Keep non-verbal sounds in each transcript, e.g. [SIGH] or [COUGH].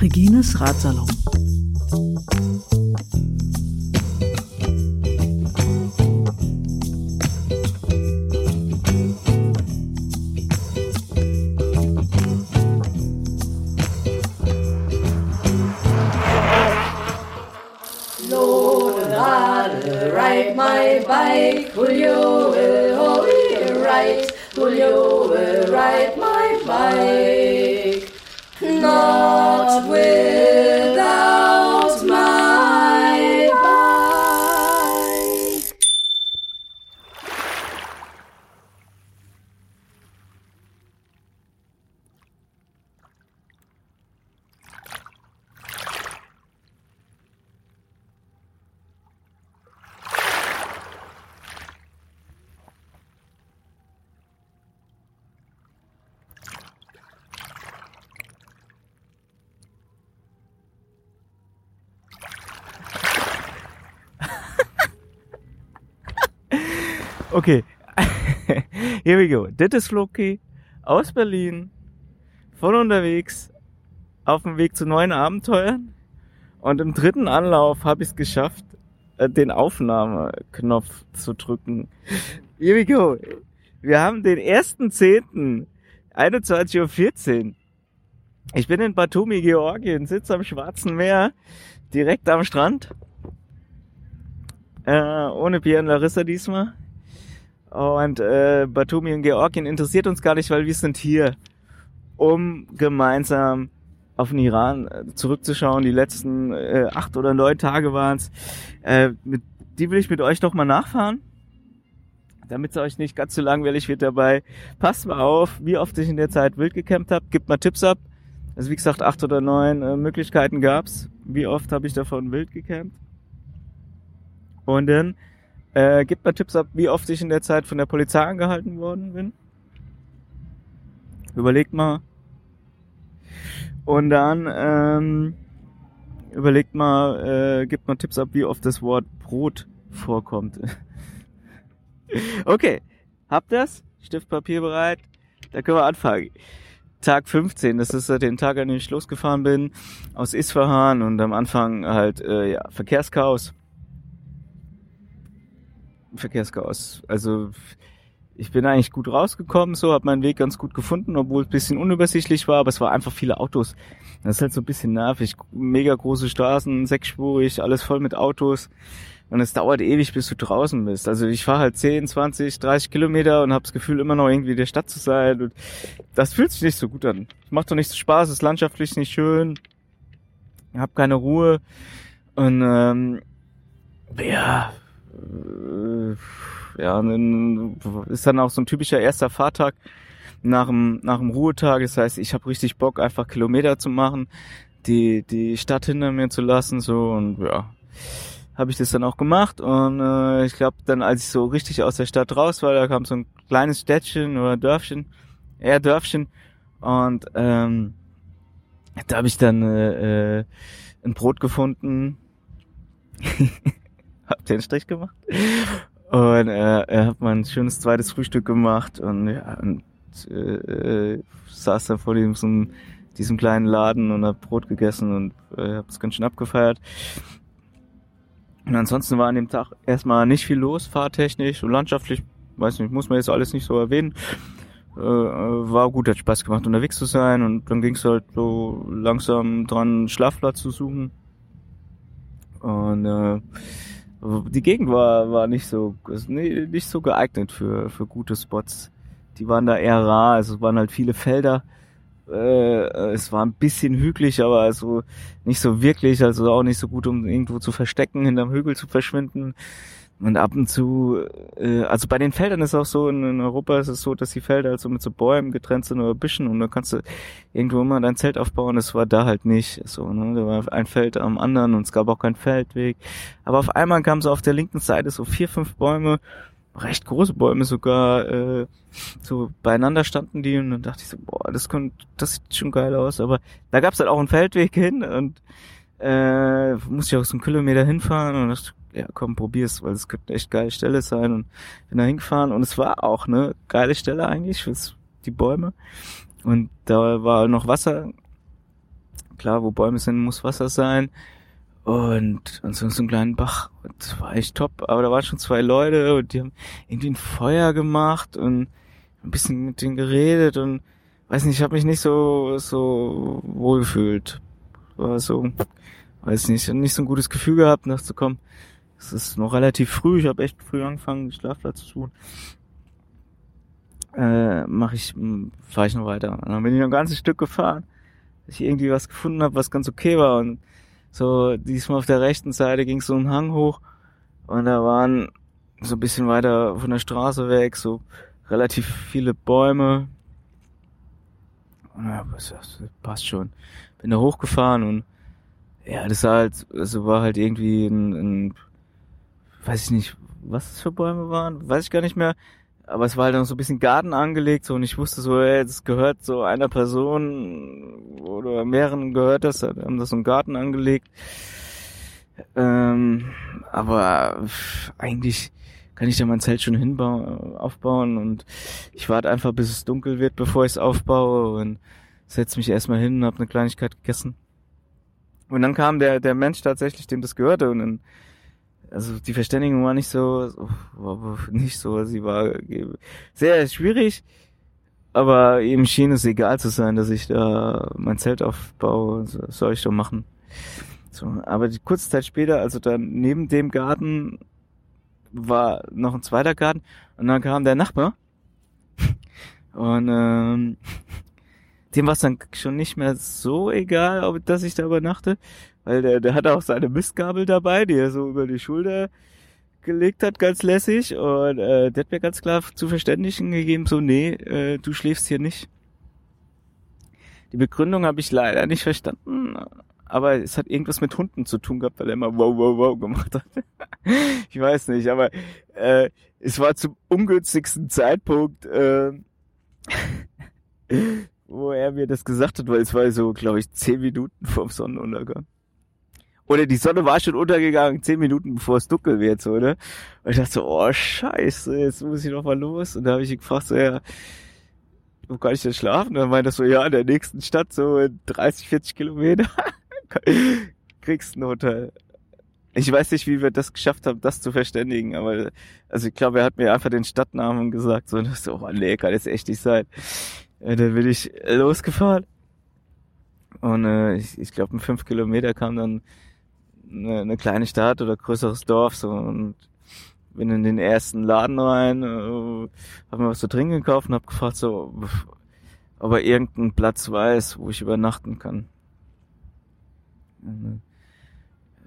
Regines Ratsalon. Okay. [LAUGHS] Here we go. Das ist Loki aus Berlin. Von unterwegs. Auf dem Weg zu neuen Abenteuern. Und im dritten Anlauf habe ich es geschafft, äh, den Aufnahmeknopf zu drücken. Here we go. Wir haben den 1.10. 21.14 Uhr. Ich bin in Batumi, Georgien, sitze am Schwarzen Meer, direkt am Strand. Äh, ohne Pierre und Larissa diesmal. Und äh, Batumi und Georgien interessiert uns gar nicht, weil wir sind hier, um gemeinsam auf den Iran äh, zurückzuschauen. Die letzten äh, acht oder neun Tage waren es. Äh, die will ich mit euch doch mal nachfahren. Damit es euch nicht ganz zu langweilig wird dabei. Passt mal auf, wie oft ich in der Zeit wild gecampt habe. Gebt mal Tipps ab. Also wie gesagt, acht oder neun äh, Möglichkeiten gab's. Wie oft habe ich davon wild gecampt? Und dann äh, gebt mal Tipps ab, wie oft ich in der Zeit von der Polizei angehalten worden bin. Überlegt mal. Und dann ähm, überlegt mal, äh, gebt mal Tipps ab, wie oft das Wort Brot vorkommt. [LAUGHS] okay, habt das? Stift, Papier bereit? Da können wir anfangen. Tag 15, das ist den Tag, an dem ich losgefahren bin, aus Isfahan und am Anfang halt, äh, ja, Verkehrschaos. Verkehrschaos. Also ich bin eigentlich gut rausgekommen, so habe meinen Weg ganz gut gefunden, obwohl es ein bisschen unübersichtlich war, aber es war einfach viele Autos. Das ist halt so ein bisschen nervig. Mega große Straßen, sechsspurig, alles voll mit Autos. Und es dauert ewig, bis du draußen bist. Also ich fahre halt 10, 20, 30 Kilometer und habe das Gefühl, immer noch irgendwie in der Stadt zu sein. Und das fühlt sich nicht so gut an. Macht doch nicht so Spaß, ist landschaftlich nicht schön. Ich habe keine Ruhe. Und ähm, ja, ja, und dann ist dann auch so ein typischer erster Fahrtag nach dem, nach dem Ruhetag. Das heißt, ich habe richtig Bock, einfach Kilometer zu machen, die, die Stadt hinter mir zu lassen, so und ja, habe ich das dann auch gemacht. Und äh, ich glaube, dann, als ich so richtig aus der Stadt raus war, da kam so ein kleines Städtchen oder Dörfchen, eher Dörfchen, und ähm, da habe ich dann äh, äh, ein Brot gefunden. [LAUGHS] hab den Strich gemacht. Und äh, er hat mal ein schönes zweites Frühstück gemacht und ja, und, äh, saß da vor diesem, diesem kleinen Laden und hab Brot gegessen und äh, hab es ganz schön abgefeiert. Und ansonsten war an dem Tag erstmal nicht viel los, fahrtechnisch und landschaftlich, weiß nicht, muss man jetzt alles nicht so erwähnen. Äh, war gut, hat Spaß gemacht, unterwegs zu sein und dann ging es halt so langsam dran, Schlafplatz zu suchen. Und äh, die Gegend war, war nicht so, nicht so geeignet für, für gute Spots. Die waren da eher rar, also es waren halt viele Felder. Äh, es war ein bisschen hügelig, aber also nicht so wirklich, also auch nicht so gut, um irgendwo zu verstecken, hinterm Hügel zu verschwinden. Und ab und zu, äh, also bei den Feldern ist auch so, in, in Europa ist es so, dass die Felder halt so mit so Bäumen getrennt sind oder Büschen und da kannst du irgendwo immer dein Zelt aufbauen. Das war da halt nicht so, ne? Da war ein Feld am anderen und es gab auch keinen Feldweg. Aber auf einmal kamen so auf der linken Seite so vier, fünf Bäume, recht große Bäume sogar, äh, so beieinander standen die und dann dachte ich so, boah, das kommt, das sieht schon geil aus. Aber da gab's halt auch einen Feldweg hin und äh, musste ich auch so einen Kilometer hinfahren und das ja komm, probier's, weil es könnte echt geile Stelle sein und bin da hingefahren und es war auch eine geile Stelle eigentlich für die Bäume und da war noch Wasser. Klar, wo Bäume sind, muss Wasser sein. Und, und so, so einen kleinen Bach. Und das war echt top. Aber da waren schon zwei Leute und die haben irgendwie ein Feuer gemacht und ein bisschen mit denen geredet und weiß nicht, ich habe mich nicht so so wohl gefühlt. War so, weiß nicht, nicht so ein gutes Gefühl gehabt, nachzukommen. Es ist noch relativ früh, ich habe echt früh angefangen, Schlafplatz zu suchen. Äh, mache ich, fahre ich noch weiter. Und dann bin ich noch ein ganzes Stück gefahren, dass ich irgendwie was gefunden habe, was ganz okay war. Und so diesmal auf der rechten Seite ging so ein Hang hoch und da waren so ein bisschen weiter von der Straße weg so relativ viele Bäume. Ja, passt schon. Bin da hochgefahren und ja, das war halt, also war halt irgendwie ein, ein weiß ich nicht, was es für Bäume waren, weiß ich gar nicht mehr. Aber es war halt noch so ein bisschen Garten angelegt so und ich wusste so, ey, das gehört so einer Person oder mehreren gehört das, haben das so einen Garten angelegt. Ähm, aber eigentlich kann ich da mein Zelt schon hinbauen, aufbauen und ich warte einfach, bis es dunkel wird, bevor ich es aufbaue und setze mich erstmal hin und habe eine Kleinigkeit gegessen. Und dann kam der, der Mensch tatsächlich, dem das gehörte und dann also die Verständigung war nicht so, so [LAUGHS] nicht so, sie war sehr schwierig, aber ihm schien es egal zu sein, dass ich da mein Zelt aufbaue, das soll ich doch machen. So, aber die kurze Zeit später, also dann neben dem Garten war noch ein zweiter Garten und dann kam der Nachbar. [LAUGHS] Und ähm, [LAUGHS] dem war es dann schon nicht mehr so egal, ob dass ich da übernachte, weil der, der hatte auch seine Mistgabel dabei, die er so über die Schulter gelegt hat, ganz lässig. Und äh, der hat mir ganz klar zu verständigen gegeben, so, nee, äh, du schläfst hier nicht. Die Begründung habe ich leider nicht verstanden, aber es hat irgendwas mit Hunden zu tun gehabt, weil er immer wow, wow, wow gemacht hat. [LAUGHS] ich weiß nicht, aber äh, es war zum ungünstigsten Zeitpunkt, äh, [LAUGHS] wo er mir das gesagt hat, weil es war so, glaube ich, zehn Minuten vorm Sonnenuntergang. Oder die Sonne war schon untergegangen, zehn Minuten bevor es dunkel wird, so, ne? Und ich dachte so, oh scheiße, jetzt muss ich noch mal los. Und da habe ich ihn gefragt, so, ja, wo kann ich denn schlafen? Und dann meinte er so, ja, in der nächsten Stadt, so in 30, 40 Kilometer, [LAUGHS] kriegst ein Hotel. Ich weiß nicht, wie wir das geschafft haben, das zu verständigen, aber also ich glaube, er hat mir einfach den Stadtnamen gesagt, so, und ich so, oh nee, kann das echt nicht sein. Ja, dann bin ich losgefahren. Und äh, ich, ich glaube, in fünf Kilometer kam dann eine, eine kleine Stadt oder größeres Dorf so und bin in den ersten Laden rein, äh, habe mir was zu trinken gekauft und habe gefragt so, ob er irgendeinen Platz weiß, wo ich übernachten kann. Und,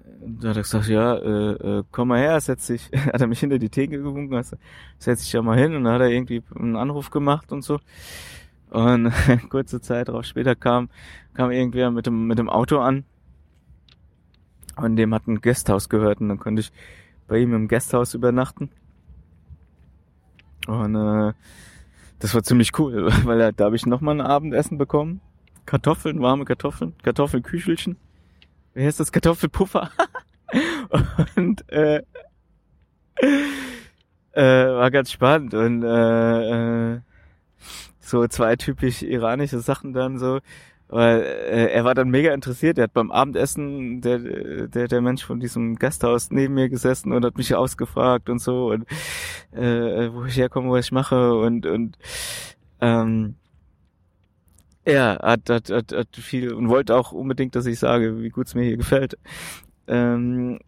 äh, da hat er gesagt, ja, äh, äh, komm mal her, setz dich, [LAUGHS] hat er mich hinter die Theke gewunken, also, setz dich ja mal hin und dann hat er irgendwie einen Anruf gemacht und so. Und [LAUGHS] kurze Zeit darauf später kam, kam irgendwer mit dem, mit dem Auto an und dem hat ein Gasthaus gehört und dann konnte ich bei ihm im Gasthaus übernachten. Und äh, das war ziemlich cool, [LAUGHS] weil da, da habe ich nochmal ein Abendessen bekommen. Kartoffeln, warme Kartoffeln, Kartoffelküchelchen. Wie heißt das? Kartoffelpuffer. [LAUGHS] und äh, äh, war ganz spannend und äh, äh, so zwei typisch iranische Sachen dann so weil äh, er war dann mega interessiert. Er hat beim Abendessen der, der, der Mensch von diesem Gasthaus neben mir gesessen und hat mich ausgefragt und so und äh, wo ich herkomme, was ich mache und und ähm, er hat, hat, hat, hat viel und wollte auch unbedingt, dass ich sage, wie gut es mir hier gefällt. Ähm,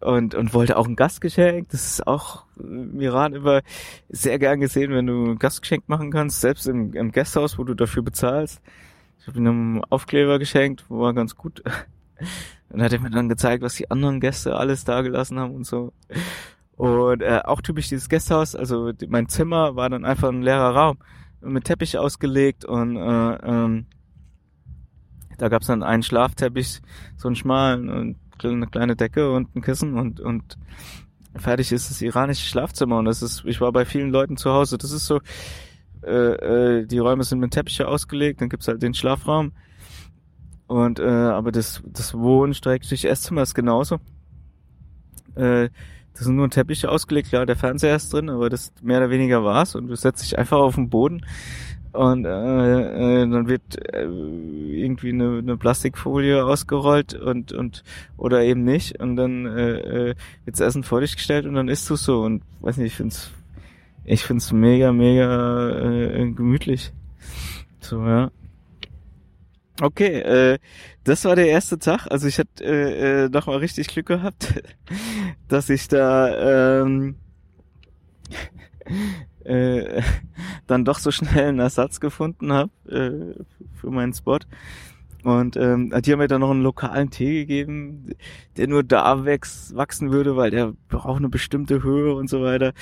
und, und wollte auch ein Gastgeschenk. Das ist auch im Iran immer sehr gern gesehen, wenn du ein Gastgeschenk machen kannst, selbst im, im Gasthaus, wo du dafür bezahlst. Ich habe ihm einen Aufkleber geschenkt, war ganz gut. [LAUGHS] Dann hat er mir dann gezeigt, was die anderen Gäste alles da gelassen haben und so. Und äh, auch typisch dieses Gästehaus, also mein Zimmer war dann einfach ein leerer Raum mit Teppich ausgelegt und äh, ähm, da gab's dann einen Schlafteppich, so einen schmalen und eine kleine Decke und ein Kissen und und fertig ist das iranische Schlafzimmer und das ist, ich war bei vielen Leuten zu Hause. Das ist so, äh, äh, die Räume sind mit Teppiche ausgelegt, dann gibt's halt den Schlafraum. Und äh, aber das, das Wohn, Esszimmer ist genauso. Äh, das sind nur Teppiche ausgelegt, klar, der Fernseher ist drin, aber das mehr oder weniger war's und du setzt dich einfach auf den Boden und äh, äh, dann wird äh, irgendwie eine, eine Plastikfolie ausgerollt und und oder eben nicht und dann äh, äh, wird's Essen vor dich gestellt und dann isst du so und weiß nicht, ich find's ich find's mega mega äh, gemütlich. So ja. Okay, äh, das war der erste Tag. Also ich hatte äh, äh, noch mal richtig Glück gehabt, [LAUGHS] dass ich da ähm, [LAUGHS] äh, dann doch so schnell einen Ersatz gefunden habe äh, für meinen Spot. Und ähm, die haben mir dann noch einen lokalen Tee gegeben, der nur da wächst, wachsen würde, weil der braucht eine bestimmte Höhe und so weiter.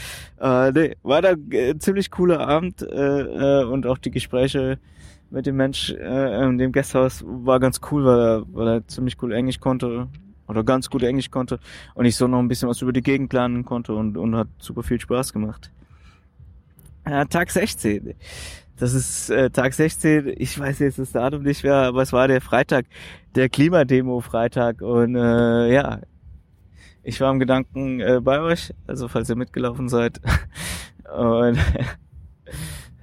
Äh, nee, war da äh, ziemlich cooler Abend äh, äh, und auch die Gespräche mit dem Mensch äh, in dem Gasthaus war ganz cool, weil er, weil er ziemlich cool Englisch konnte oder ganz gut Englisch konnte und ich so noch ein bisschen was über die Gegend lernen konnte und, und hat super viel Spaß gemacht. Äh, Tag 16. Das ist äh, Tag 16, ich weiß jetzt das Datum nicht mehr, aber es war der Freitag, der Klimademo-Freitag. Und äh, ja, ich war im Gedanken äh, bei euch, also falls ihr mitgelaufen seid. [LAUGHS] Und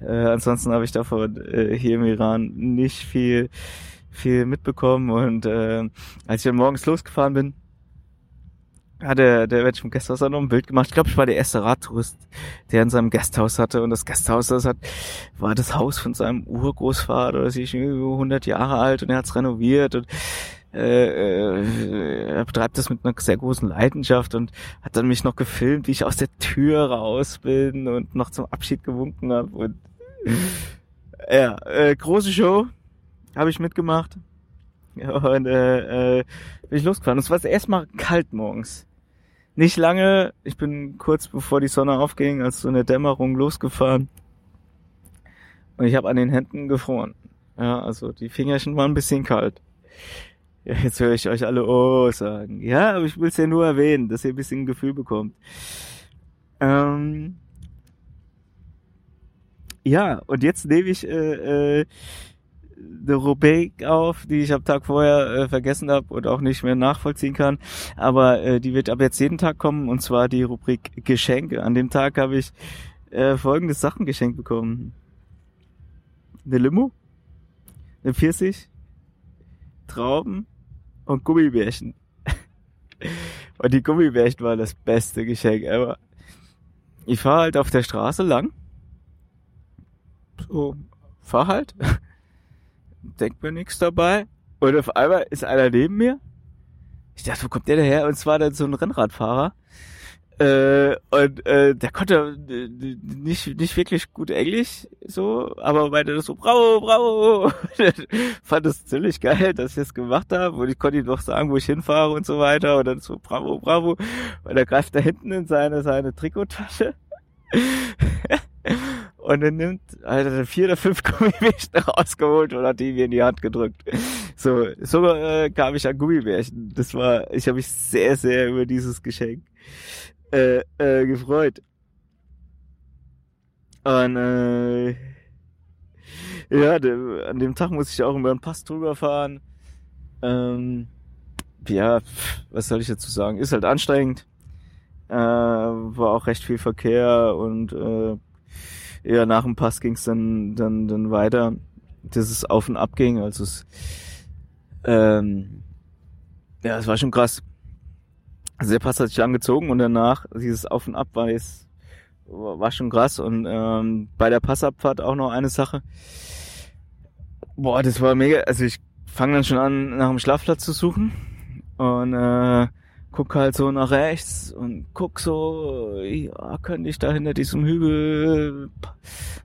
[LAUGHS] äh, ansonsten habe ich davon äh, hier im Iran nicht viel, viel mitbekommen. Und äh, als ich dann morgens losgefahren bin, hat der, der Mensch vom Gasthaus auch noch ein Bild gemacht. Ich glaube, ich war der erste Radtourist, der in seinem Gasthaus hatte. Und das Gasthaus, das hat, war das Haus von seinem Urgroßvater, das ist über 100 Jahre alt und er hat's renoviert und äh, äh, er betreibt das mit einer sehr großen Leidenschaft und hat dann mich noch gefilmt, wie ich aus der Tür raus bin und noch zum Abschied gewunken habe. Und ja, äh, große Show habe ich mitgemacht. [LAUGHS] Und äh, äh, bin ich losgefahren. Es war erstmal kalt morgens nicht lange. Ich bin kurz bevor die Sonne aufging, als so eine Dämmerung losgefahren. Und ich habe an den Händen gefroren. Ja, also die Fingerchen waren ein bisschen kalt. Ja, jetzt höre ich euch alle Oh sagen. Ja, aber ich will es ja nur erwähnen, dass ihr ein bisschen ein Gefühl bekommt. Ähm, ja, und jetzt nehme ich äh, äh, eine Rubrik auf, die ich am Tag vorher äh, vergessen habe und auch nicht mehr nachvollziehen kann. Aber äh, die wird ab jetzt jeden Tag kommen und zwar die Rubrik Geschenke. An dem Tag habe ich äh, folgende Sachen geschenkt bekommen. Eine Limo, eine Pfirsich, Trauben und Gummibärchen. [LAUGHS] und die Gummibärchen waren das beste Geschenk ever. Ich fahre halt auf der Straße lang. So, fahr halt denkt mir nichts dabei. Und auf einmal ist einer neben mir. Ich dachte, wo kommt der daher? Und zwar dann so ein Rennradfahrer. Äh, und äh, der konnte äh, nicht nicht wirklich gut Englisch so, aber meinte das so bravo bravo. [LAUGHS] Fand es ziemlich geil, dass ich das gemacht habe und ich konnte ihm doch sagen, wo ich hinfahre und so weiter und dann so bravo bravo. Und er greift da hinten in seine seine Trikottasche [LAUGHS] und er nimmt, Alter, vier oder fünf [LAUGHS] Gummibärchen rausgeholt und hat die mir in die Hand gedrückt. So, so äh, kam ich an Gummibärchen. Das war, ich habe mich sehr, sehr über dieses Geschenk äh, äh, gefreut. Und äh, ja, de, an dem Tag muss ich auch über den Pass drüber fahren. Ähm, ja, was soll ich dazu sagen? Ist halt anstrengend. Äh, war auch recht viel Verkehr und äh, ja, nach dem Pass ging es dann, dann, dann weiter, dass es auf und ab ging. Also es, ähm, ja, es war schon krass. Also der Pass hat sich angezogen und danach dieses Auf und Ab war jetzt, war schon krass. Und ähm, bei der Passabfahrt auch noch eine Sache. Boah, das war mega. Also ich fange dann schon an, nach dem Schlafplatz zu suchen. Und äh, guck halt so nach rechts und guck so, ja, könnte ich da hinter diesem Hügel,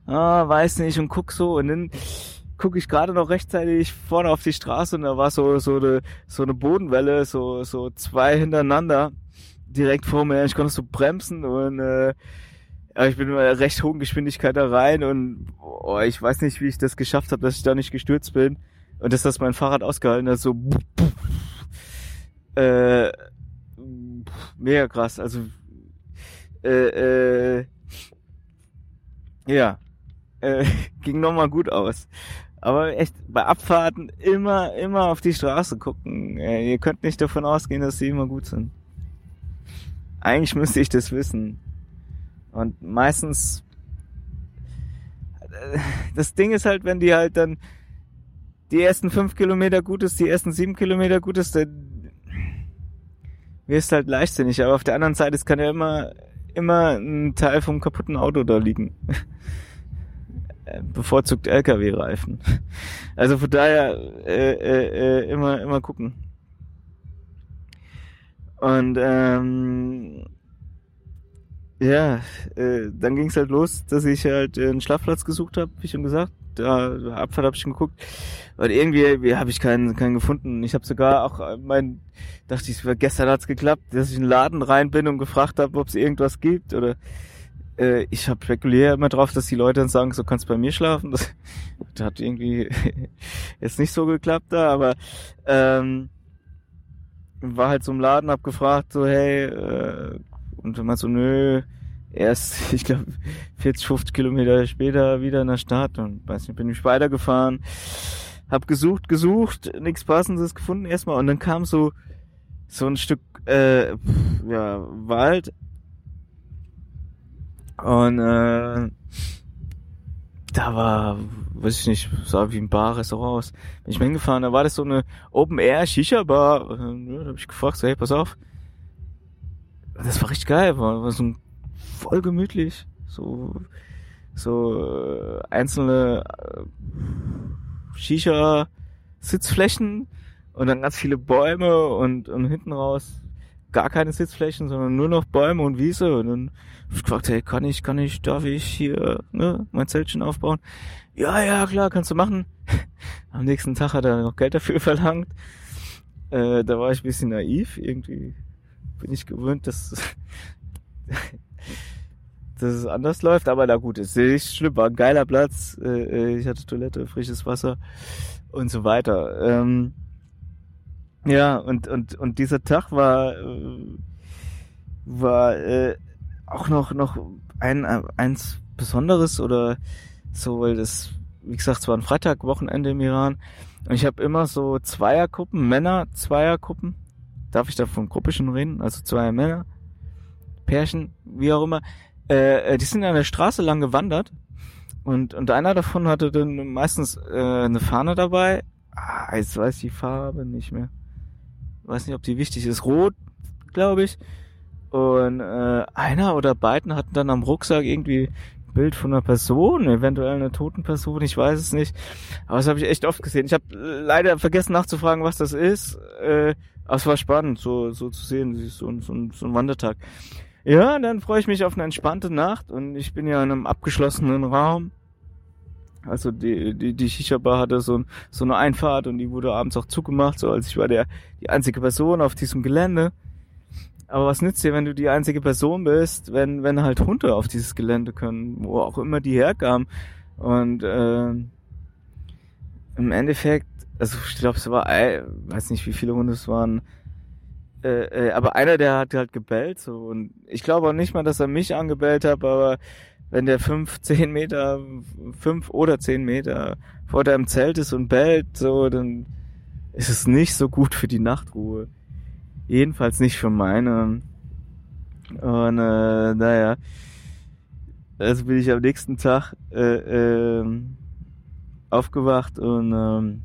ah, weiß nicht, und guck so und dann guck ich gerade noch rechtzeitig vorne auf die Straße und da war so, so eine, so eine Bodenwelle, so, so zwei hintereinander direkt vor mir. Ich konnte so bremsen und, äh, ja, ich bin mit einer recht hohen Geschwindigkeit da rein und oh, ich weiß nicht, wie ich das geschafft habe, dass ich da nicht gestürzt bin und dass das mein Fahrrad ausgehalten hat, so äh, mega krass. Also äh, äh, ja, äh, [LAUGHS] ging nochmal gut aus. Aber echt, bei Abfahrten immer, immer auf die Straße gucken. Äh, ihr könnt nicht davon ausgehen, dass sie immer gut sind. eigentlich müsste ich das wissen. Und meistens, äh, das Ding ist halt, wenn die halt dann die ersten fünf Kilometer gut ist, die ersten sieben Kilometer gut ist, dann wirst halt leichtsinnig. Aber auf der anderen Seite, es kann ja immer, immer ein Teil vom kaputten Auto da liegen. [LAUGHS] Bevorzugt LKW-Reifen. [LAUGHS] Also von daher äh, äh, äh, immer, immer gucken. Und ähm, ja, äh, dann ging es halt los, dass ich halt einen Schlafplatz gesucht habe, wie schon gesagt. Da Abfahrt habe ich schon geguckt. Und irgendwie habe ich keinen, keinen gefunden. Ich habe sogar auch äh, mein, dachte ich, gestern hat's geklappt, dass ich in den Laden rein bin und gefragt habe, ob es irgendwas gibt. Oder äh, ich habe spekuliere immer drauf, dass die Leute dann sagen, so kannst bei mir schlafen. Das, das [LAUGHS] hat irgendwie [LAUGHS] jetzt nicht so geklappt da, aber ähm, war halt so im Laden, hab gefragt, so hey, äh, und wenn man so, nö, erst, [LAUGHS] ich glaube, 40, 50 Kilometer später wieder in der Stadt und weiß nicht, bin ich weitergefahren, hab gesucht, gesucht, nichts Passendes gefunden erstmal und dann kam so, so ein Stück, äh, ja, Wald und, äh, da war, weiß ich nicht, sah wie ein Bar, Restaurant aus. Bin ich mal hingefahren, da war das so eine Open-Air-Shisha-Bar. Da hab ich gefragt, so, hey, pass auf. Das war richtig geil, war so ein, voll gemütlich. So, so äh, einzelne äh, Shisha-Sitzflächen und dann ganz viele Bäume und, und hinten raus gar keine Sitzflächen, sondern nur noch Bäume und Wiese. Und dann hab ich gefragt, hey, kann ich, kann ich, darf ich hier ne, mein Zeltchen aufbauen? Ja, ja, klar, kannst du machen. [LAUGHS] Am nächsten Tag hat er noch Geld dafür [LAUGHS] verlangt. Äh, da war ich ein bisschen naiv. Irgendwie bin ich gewöhnt, dass, [LAUGHS] dass es anders läuft. Aber na gut, ist nicht schlimm. War ein geiler Platz. Äh, äh, ich hatte Toilette, frisches Wasser und so weiter. Ähm, ja, und, und, und dieser Tag war, äh, war äh, auch noch, noch ein, eins Besonderes oder so, weil das, wie gesagt, es war ein Freitag, Wochenende im Iran. Und ich habe immer so Zweiergruppen, Männer, Zweiergruppen. Darf ich da von Gruppe schon reden? Also zwei Männer, Pärchen, wie auch immer. Äh, äh, die sind an der Straße lang gewandert. Und, und einer davon hatte dann meistens äh, eine Fahne dabei. Ah, jetzt weiß ich die Farbe nicht mehr weiß nicht, ob die wichtig ist, rot, glaube ich. Und äh, einer oder beiden hatten dann am Rucksack irgendwie ein Bild von einer Person, eventuell einer toten Person, ich weiß es nicht. Aber das habe ich echt oft gesehen. Ich habe leider vergessen nachzufragen, was das ist. Äh, aber es war spannend, so, so zu sehen, so, so, so ein Wandertag. Ja, dann freue ich mich auf eine entspannte Nacht und ich bin ja in einem abgeschlossenen Raum. Also die, die, die Shisha-Bar hatte so, so eine Einfahrt und die wurde abends auch zugemacht, so als ich war der die einzige Person auf diesem Gelände. Aber was nützt dir, wenn du die einzige Person bist, wenn, wenn halt Hunde auf dieses Gelände können, wo auch immer die herkamen. Und äh, im Endeffekt, also ich glaube, es war, weiß nicht, wie viele Hunde es waren, äh, äh, aber einer, der hat halt gebellt so und ich glaube auch nicht mal, dass er mich angebellt hat, aber wenn der fünf, [LAUGHS] zehn Meter, fünf oder zehn Meter vor deinem Zelt ist und bellt, so, dann ist es nicht so gut für die Nachtruhe. Jedenfalls nicht für meine. Und äh, naja, also bin ich am nächsten Tag äh, äh, aufgewacht und äh,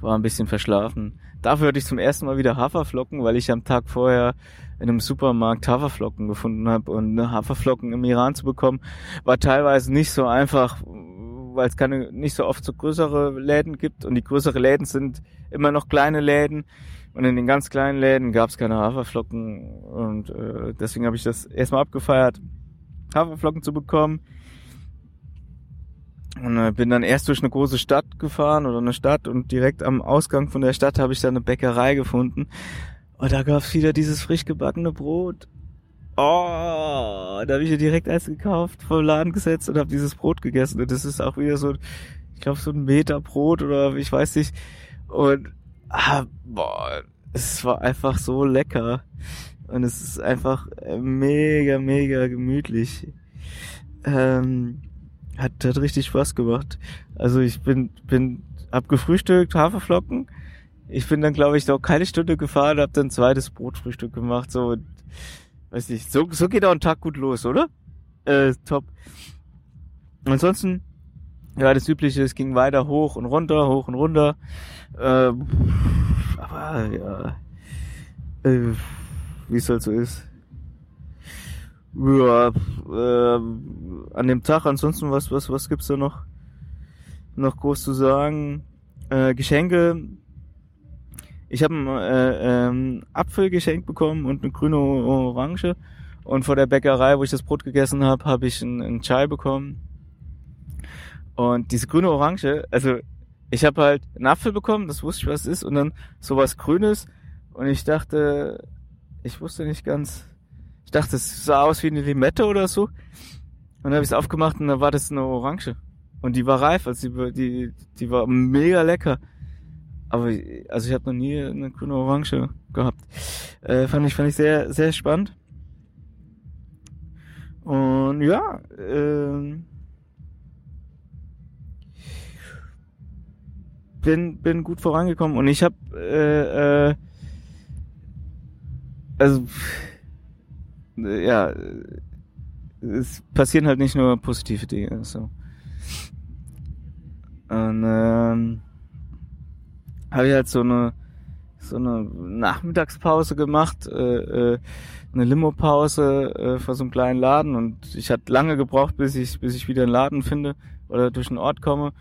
war ein bisschen verschlafen. Dafür hatte ich zum ersten Mal wieder Haferflocken, weil ich am Tag vorher in einem Supermarkt Haferflocken gefunden habe. Und Haferflocken im Iran zu bekommen, war teilweise nicht so einfach, weil es keine nicht so oft so größere Läden gibt. Und die größere Läden sind immer noch kleine Läden. Und in den ganz kleinen Läden gab es keine Haferflocken. Und äh, deswegen habe ich das erstmal abgefeiert, Haferflocken zu bekommen. Und äh, bin dann erst durch eine große Stadt gefahren oder eine Stadt und direkt am Ausgang von der Stadt habe ich dann eine Bäckerei gefunden. Und da gab's wieder dieses frisch gebackene Brot. Oh, da habe ich ja direkt eins gekauft, vom Laden gesetzt und habe dieses Brot gegessen. Und das ist auch wieder so, ich glaube, so ein Meter Brot oder ich weiß nicht. Und ah, boah, es war einfach so lecker. Und es ist einfach mega, mega gemütlich. Ähm, hat, hat richtig Spaß gemacht. Also ich bin, bin, hab gefrühstückt, Haferflocken. ich bin dann, glaube ich, noch keine Stunde gefahren, habe dann zweites Brotfrühstück gemacht, so, und, weiß nicht, so, so geht auch ein Tag gut los, oder? Äh, top. Ansonsten, ja, das Übliche, es ging weiter hoch und runter, hoch und runter, äh, aber, ja, äh, wie es halt so ist. Ja, äh, an dem Tag ansonsten was was was gibt's da noch noch groß zu sagen? Äh, Geschenke. Ich habe einen äh, ähm, Apfel geschenkt bekommen und eine grüne Orange und vor der Bäckerei, wo ich das Brot gegessen habe, habe ich einen, einen Chai bekommen. Und diese grüne Orange, also ich habe halt einen Apfel bekommen, das wusste ich was es ist und dann sowas Grünes und ich dachte, ich wusste nicht ganz, dachte, es sah aus wie eine Limette oder so. Und dann habe ich es aufgemacht und da war das eine Orange. Und die war reif, also die, die, die war mega lecker. Aber also ich habe noch nie eine grüne Orange gehabt. Äh, fand ich fand ich sehr sehr spannend. Und ja, äh, bin bin gut vorangekommen und ich habe äh, äh, also ja, es passieren halt nicht nur positive Dinge. So. Und ähm, habe ich halt so eine so eine Nachmittagspause gemacht, äh, äh, eine Limo-Pause äh, vor so einem kleinen Laden und ich hatte lange gebraucht, bis ich bis ich wieder einen Laden finde oder durch einen Ort komme.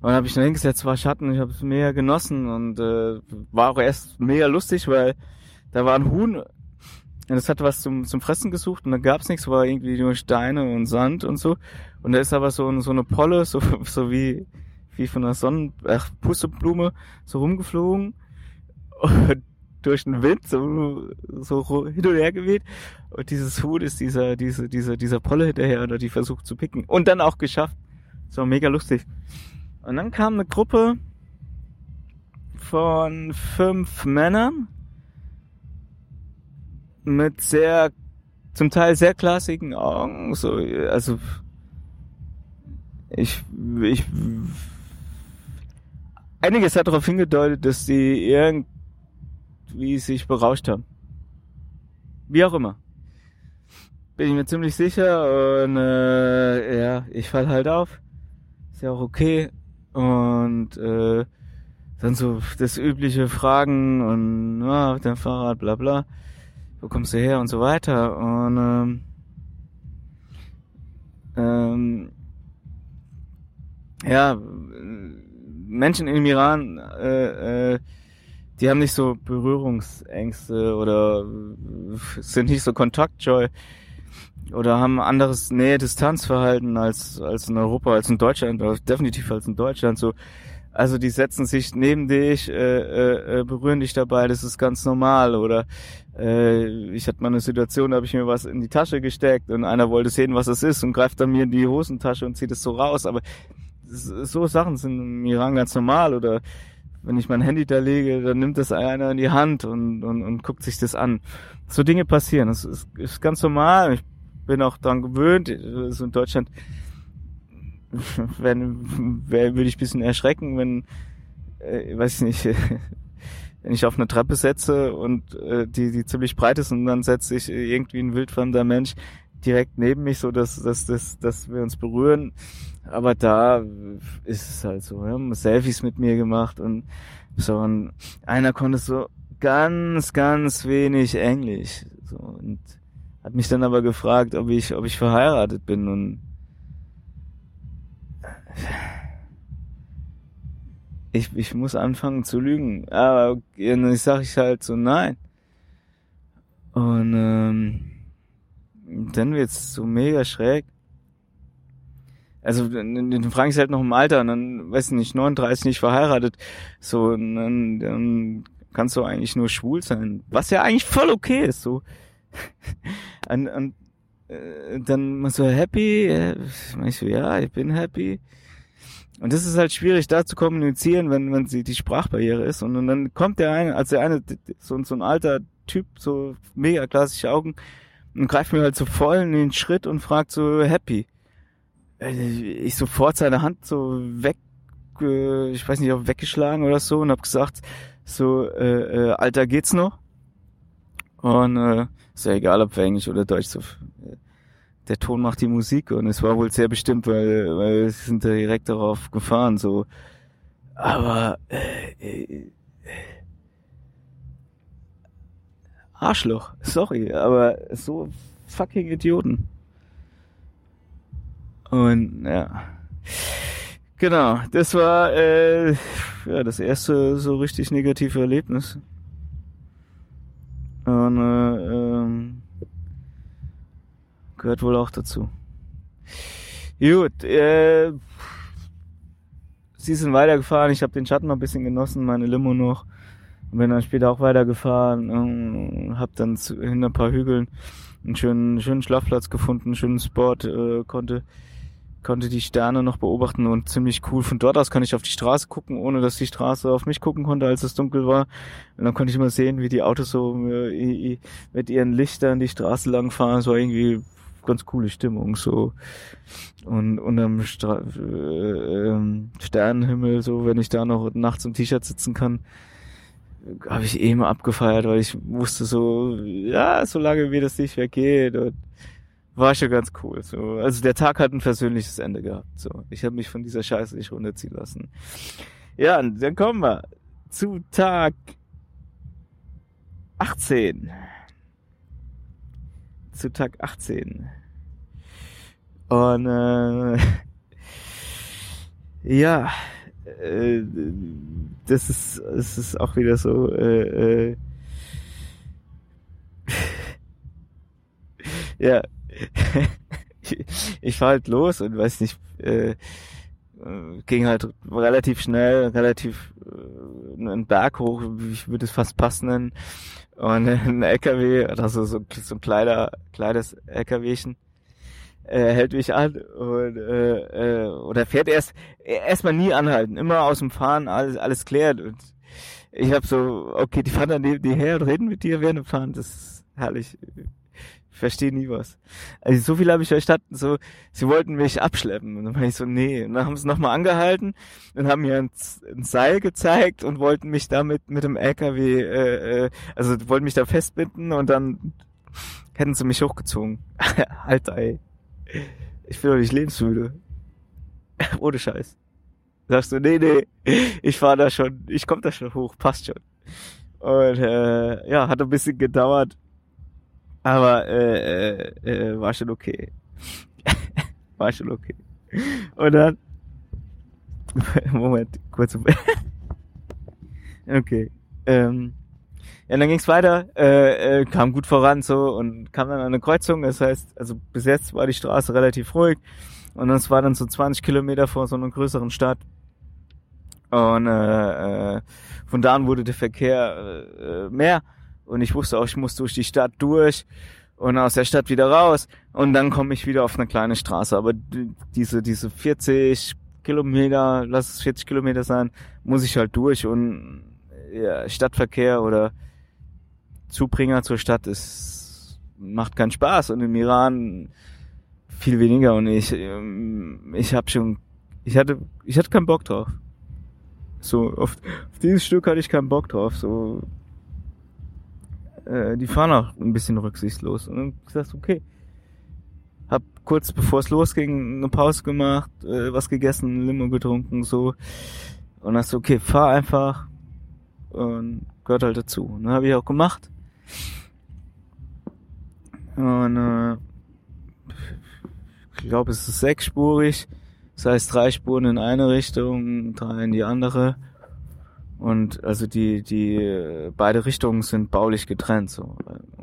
Und dann habe ich dann hingesetzt, war Schatten, ich habe es mega genossen und äh, war auch erst mega lustig, weil da war ein Huhn und es hat was zum, zum Fressen gesucht und da gab's nichts, war irgendwie nur Steine und Sand und so. Und da ist aber so, so eine Polle, so, [LAUGHS] so wie, wie von einer Sonnen, ach, Pusteblume, so rumgeflogen. Und [LAUGHS] durch den Wind so, so hin und her geweht. Und dieses Huhn ist dieser, diese, dieser, dieser Polle hinterher oder die versucht zu picken. Und dann auch geschafft. So mega lustig. Und dann kam eine Gruppe von fünf Männern mit sehr, zum Teil sehr klassischen Augen, so, also, ich, ich, einiges hat darauf hingedeutet, dass die irgendwie sich berauscht haben. Wie auch immer. Bin ich mir ziemlich sicher und äh, ja, ich fall halt auf. Ist ja auch okay. Und äh, dann so das übliche Fragen und ja, mit dem Fahrrad, bla bla wo kommst du her und so weiter. Und ähm, ähm, ja, Menschen im Iran, äh, äh, die haben nicht so Berührungsängste oder sind nicht so kontaktscheu oder haben anderes Nähe-Distanzverhalten als als in Europa, als in Deutschland, definitiv als in Deutschland. So also die setzen sich neben dich, äh, äh, äh, berühren dich dabei, das ist ganz normal. Oder äh, ich hatte mal eine Situation, da habe ich mir was in die Tasche gesteckt und einer wollte sehen, was es ist und greift dann mir in die Hosentasche und zieht es so raus. Aber so Sachen sind im Iran ganz normal. Oder wenn ich mein Handy da lege, dann nimmt das einer in die Hand und, und, und guckt sich das an. So Dinge passieren. Das ist, ist ganz normal. Ich bin auch daran gewöhnt. So in Deutschland [LAUGHS] wenn, würde ich bisschen erschrecken, wenn, äh, weiß ich nicht, [LAUGHS] wenn ich auf eine Treppe setze und äh, die, die ziemlich breit ist und dann setzt sich irgendwie ein wildfremder Mensch direkt neben mich, so dass, dass, dass, dass wir uns berühren. Aber da ist es halt so, wir haben Selfies mit mir gemacht und so und einer konnte so ganz, ganz wenig Englisch. So, und hat mich dann aber gefragt, ob ich, ob ich verheiratet bin und ich, ich muss anfangen zu lügen. Aber ich sage ich halt so nein. Und ähm, dann wird's so mega schräg. Also dann frage ich halt noch im Alter und dann, weiß ich nicht, 39 nicht verheiratet. So, und dann, dann kannst du eigentlich nur schwul sein. Was ja eigentlich voll okay ist. So. [LAUGHS] und, und äh, dann man so happy. Äh, ich so, ja, ich bin happy. Und das ist halt schwierig, da zu kommunizieren, wenn, wenn sie die Sprachbarriere ist. Und, und dann kommt der eine, als der eine, so, so ein alter Typ, so mega klassische Augen, und greift mir halt so voll in den Schritt und fragt so happy. Ich sofort seine Hand so weg, ich weiß nicht, ob weggeschlagen oder so und hab gesagt, so, äh, äh, Alter geht's noch? Und äh, ist ja egal, ob wir Englisch oder Deutsch so. Der Ton macht die Musik und es war wohl sehr bestimmt, weil, weil sie sind da direkt darauf gefahren, so. Aber äh, äh, Arschloch, sorry, aber so fucking Idioten. Und ja. Genau, das war äh, ja, das erste so richtig negative Erlebnis. Und äh, ähm, gehört wohl auch dazu. Gut, äh, sie sind weitergefahren, ich habe den Schatten noch ein bisschen genossen, meine Limo noch. Und bin dann später auch weitergefahren, äh, hab dann hinter ein paar Hügeln einen schönen, schönen Schlafplatz gefunden, einen schönen Spot, äh, konnte konnte die Sterne noch beobachten und ziemlich cool. Von dort aus kann ich auf die Straße gucken, ohne dass die Straße auf mich gucken konnte, als es dunkel war. Und dann konnte ich immer sehen, wie die Autos so äh, mit ihren Lichtern die Straße lang fahren. Es war irgendwie ganz coole Stimmung so und unterm Stra äh, ähm, Sternenhimmel so wenn ich da noch nachts im T-Shirt sitzen kann habe ich eh immer abgefeiert weil ich wusste so ja solange wie das nicht weggeht und war schon ganz cool. So. Also der Tag hat ein persönliches Ende gehabt. So. Ich habe mich von dieser Scheiße nicht runterziehen lassen. Ja, dann kommen wir zu Tag 18. Zu Tag 18. Und äh, [LAUGHS] ja, äh, das ist, das ist auch wieder so. Äh, äh, [LAUGHS] ja, [LAUGHS] ich fahr halt los und weiß nicht, äh, ging halt relativ schnell, relativ äh, einen Berg hoch, ich würde es fast passen. Und ein LKW, also so, so ein kleiner, kleines LKWchen, äh, hält mich an und äh, äh, oder fährt erst erstmal nie anhalten, immer aus dem Fahren alles alles klärt. Und ich habe so, okay, die fahren dann neben dir her und reden mit dir während dem Fahren, das ist herrlich verstehe nie was. Also so viel habe ich verstanden, so, sie wollten mich abschleppen. Und dann war ich so, nee. Und dann haben sie nochmal angehalten und haben mir ein, ein, Seil gezeigt und wollten mich damit mit dem LKW, äh, äh, also wollten mich da festbinden und dann hätten sie mich hochgezogen. [LAUGHS] Alter, ey. Ich bin doch nicht lebensmüde. [LAUGHS] Ohne Scheiß. Sagst du, nee, nee, ich fahr da schon, ich komm da schon hoch, passt schon. Und äh, ja, hat ein bisschen gedauert. Aber äh, äh, äh, war schon okay. [LAUGHS] war schon okay. Und dann. [LAUGHS] Moment, kurz. [LAUGHS] okay. Ähm, ja, dann ging's weiter, äh, äh, kam gut voran so und kam dann an eine Kreuzung. Das heißt, also bis jetzt war die Straße relativ ruhig und es war dann so 20 Kilometer vor so einer größeren Stadt. Und äh, äh, von da an wurde der Verkehr äh, mehr und ich wusste auch, ich muss durch die Stadt durch und aus der Stadt wieder raus. Und dann komme ich wieder auf eine kleine Straße. Aber diese, diese 40 Kilometer, lass es 40 Kilometer sein, muss ich halt durch. Und ja, Stadtverkehr oder Zubringer zur Stadt ist, macht keinen Spaß. Und im Iran viel weniger. Und ich, ähm, ich habe schon, ich hatte, ich hatte keinen Bock drauf. So, auf, auf dieses Stück hatte ich keinen Bock drauf, so, äh, die fahren auch ein bisschen rücksichtslos. Und dann gesagt, okay. Hab kurz bevor es losging eine Pause gemacht, äh, was gegessen, Limo getrunken, so. Und dann so, okay, fahr einfach. Und gehört halt dazu. Und dann habe ich auch gemacht. Und äh, ich glaube, es ist sechsspurig. Das heißt, drei Spuren in eine Richtung, drei in die andere. Und also die, die beide Richtungen sind baulich getrennt. So.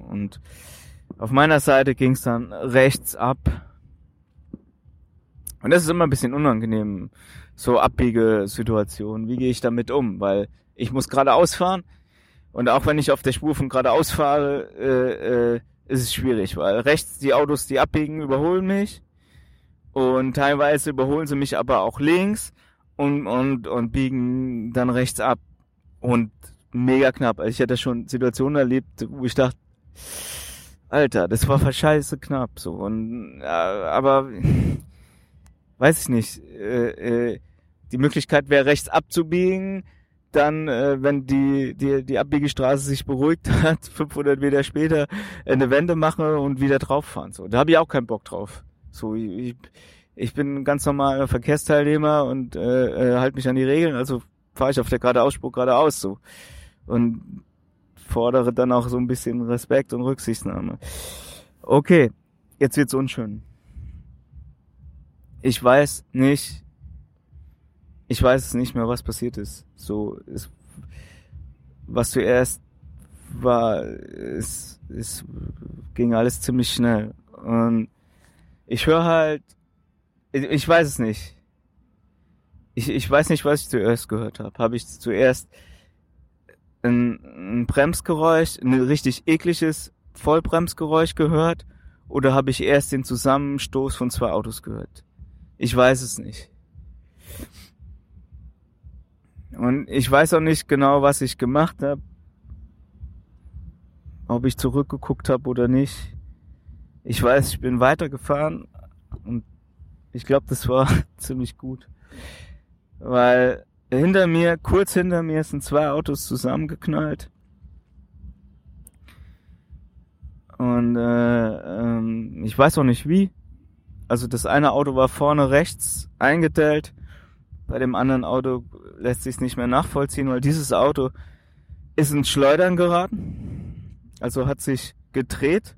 Und auf meiner Seite ging es dann rechts ab. Und das ist immer ein bisschen unangenehm, so Abbiegesituationen. Wie gehe ich damit um? Weil ich muss geradeaus fahren. Und auch wenn ich auf der Spur von geradeaus fahre, äh, äh, ist es schwierig, weil rechts die Autos, die abbiegen, überholen mich. Und teilweise überholen sie mich aber auch links und, und, und biegen dann rechts ab und mega knapp. Also ich hatte schon Situationen erlebt, wo ich dachte, Alter, das war scheiße knapp so und äh, aber [LAUGHS] weiß ich nicht. Äh, äh, die Möglichkeit wäre rechts abzubiegen, dann, äh, wenn die, die, die Abbiegestraße sich beruhigt hat, [LAUGHS] 500 Meter später eine Wende mache und wieder drauffahren. So, da habe ich auch keinen Bock drauf. So, ich, ich bin ein ganz normaler Verkehrsteilnehmer und äh, äh, halte mich an die Regeln, also fahre ich auf der geradeausspur geradeaus so. Und fordere dann auch so ein bisschen Respekt und Rücksichtnahme. Okay, jetzt wird's unschön. Ich weiß nicht, ich weiß es nicht mehr, was passiert ist. So, es, was zuerst war, es, es ging alles ziemlich schnell. Und ich höre halt, ich, ich weiß es nicht. Ich, ich weiß nicht, was ich zuerst gehört habe. Habe ich zuerst ein, ein Bremsgeräusch, ein richtig ekliges Vollbremsgeräusch gehört oder habe ich erst den Zusammenstoß von zwei Autos gehört? Ich weiß es nicht. Und ich weiß auch nicht genau, was ich gemacht habe. Ob ich zurückgeguckt habe oder nicht. Ich weiß, ich bin weitergefahren und ich glaube, das war [LAUGHS] ziemlich gut. Weil hinter mir, kurz hinter mir, sind zwei Autos zusammengeknallt. Und äh, ähm, ich weiß auch nicht wie. Also das eine Auto war vorne rechts eingedellt. Bei dem anderen Auto lässt sich nicht mehr nachvollziehen, weil dieses Auto ist ins Schleudern geraten. Also hat sich gedreht.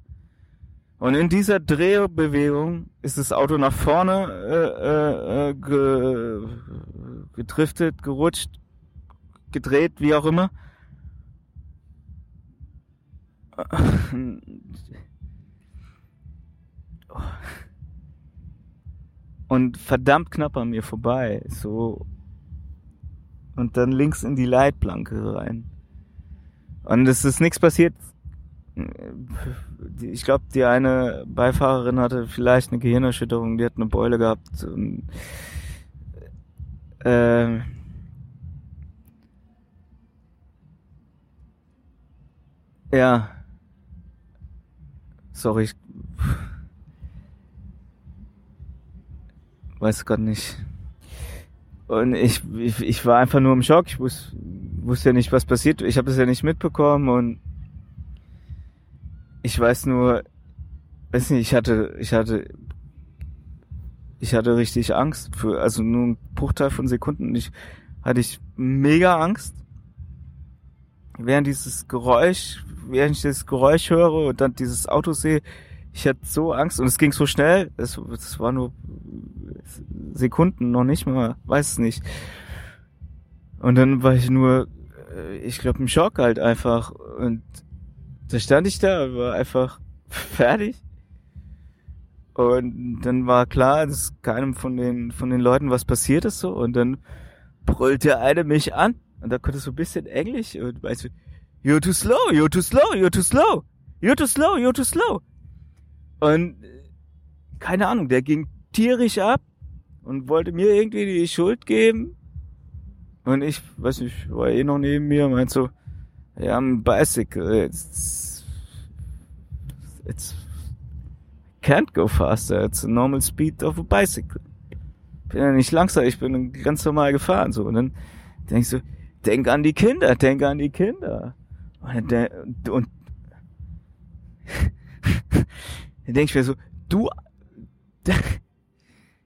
Und in dieser Drehbewegung ist das Auto nach vorne äh, äh, ge, gedriftet, gerutscht, gedreht, wie auch immer. Und verdammt knapp an mir vorbei, so. Und dann links in die Leitplanke rein. Und es ist nichts passiert. Ich glaube, die eine Beifahrerin hatte vielleicht eine Gehirnerschütterung, die hat eine Beule gehabt. Und, äh, ja. Sorry, ich weiß gerade nicht. Und ich, ich, ich war einfach nur im Schock. Ich wusste, wusste ja nicht, was passiert. Ich habe es ja nicht mitbekommen und ich weiß nur, weiß nicht, ich hatte, ich hatte, ich hatte richtig Angst für, also nur ein Bruchteil von Sekunden. Ich hatte ich mega Angst, während dieses Geräusch, während ich das Geräusch höre und dann dieses Auto sehe. Ich hatte so Angst und es ging so schnell. Es, es war nur Sekunden, noch nicht mal, weiß es nicht. Und dann war ich nur, äh, ich glaube, im Schock halt einfach. Und da stand ich da, war einfach [LAUGHS] fertig. Und dann war klar, dass keinem von den, von den Leuten was passiert ist so. Und dann brüllt der eine mich an. Und da konnte so ein bisschen Englisch und weißt du, you're too slow, you're too slow, you're too slow, you're too slow, you're too slow. Und äh, keine Ahnung, der ging tierisch ab und wollte mir irgendwie die Schuld geben. Und ich, weiß nicht, war eh noch neben mir, meint so, ja, I'm bicycle, it's, it's can't go faster, it's a normal speed of a bicycle. Bin ja nicht langsam, ich bin ganz normal gefahren, so. Und dann denk ich so, denk an die Kinder, denk an die Kinder. Und, der, und [LAUGHS] dann denk ich mir so, du, [LAUGHS]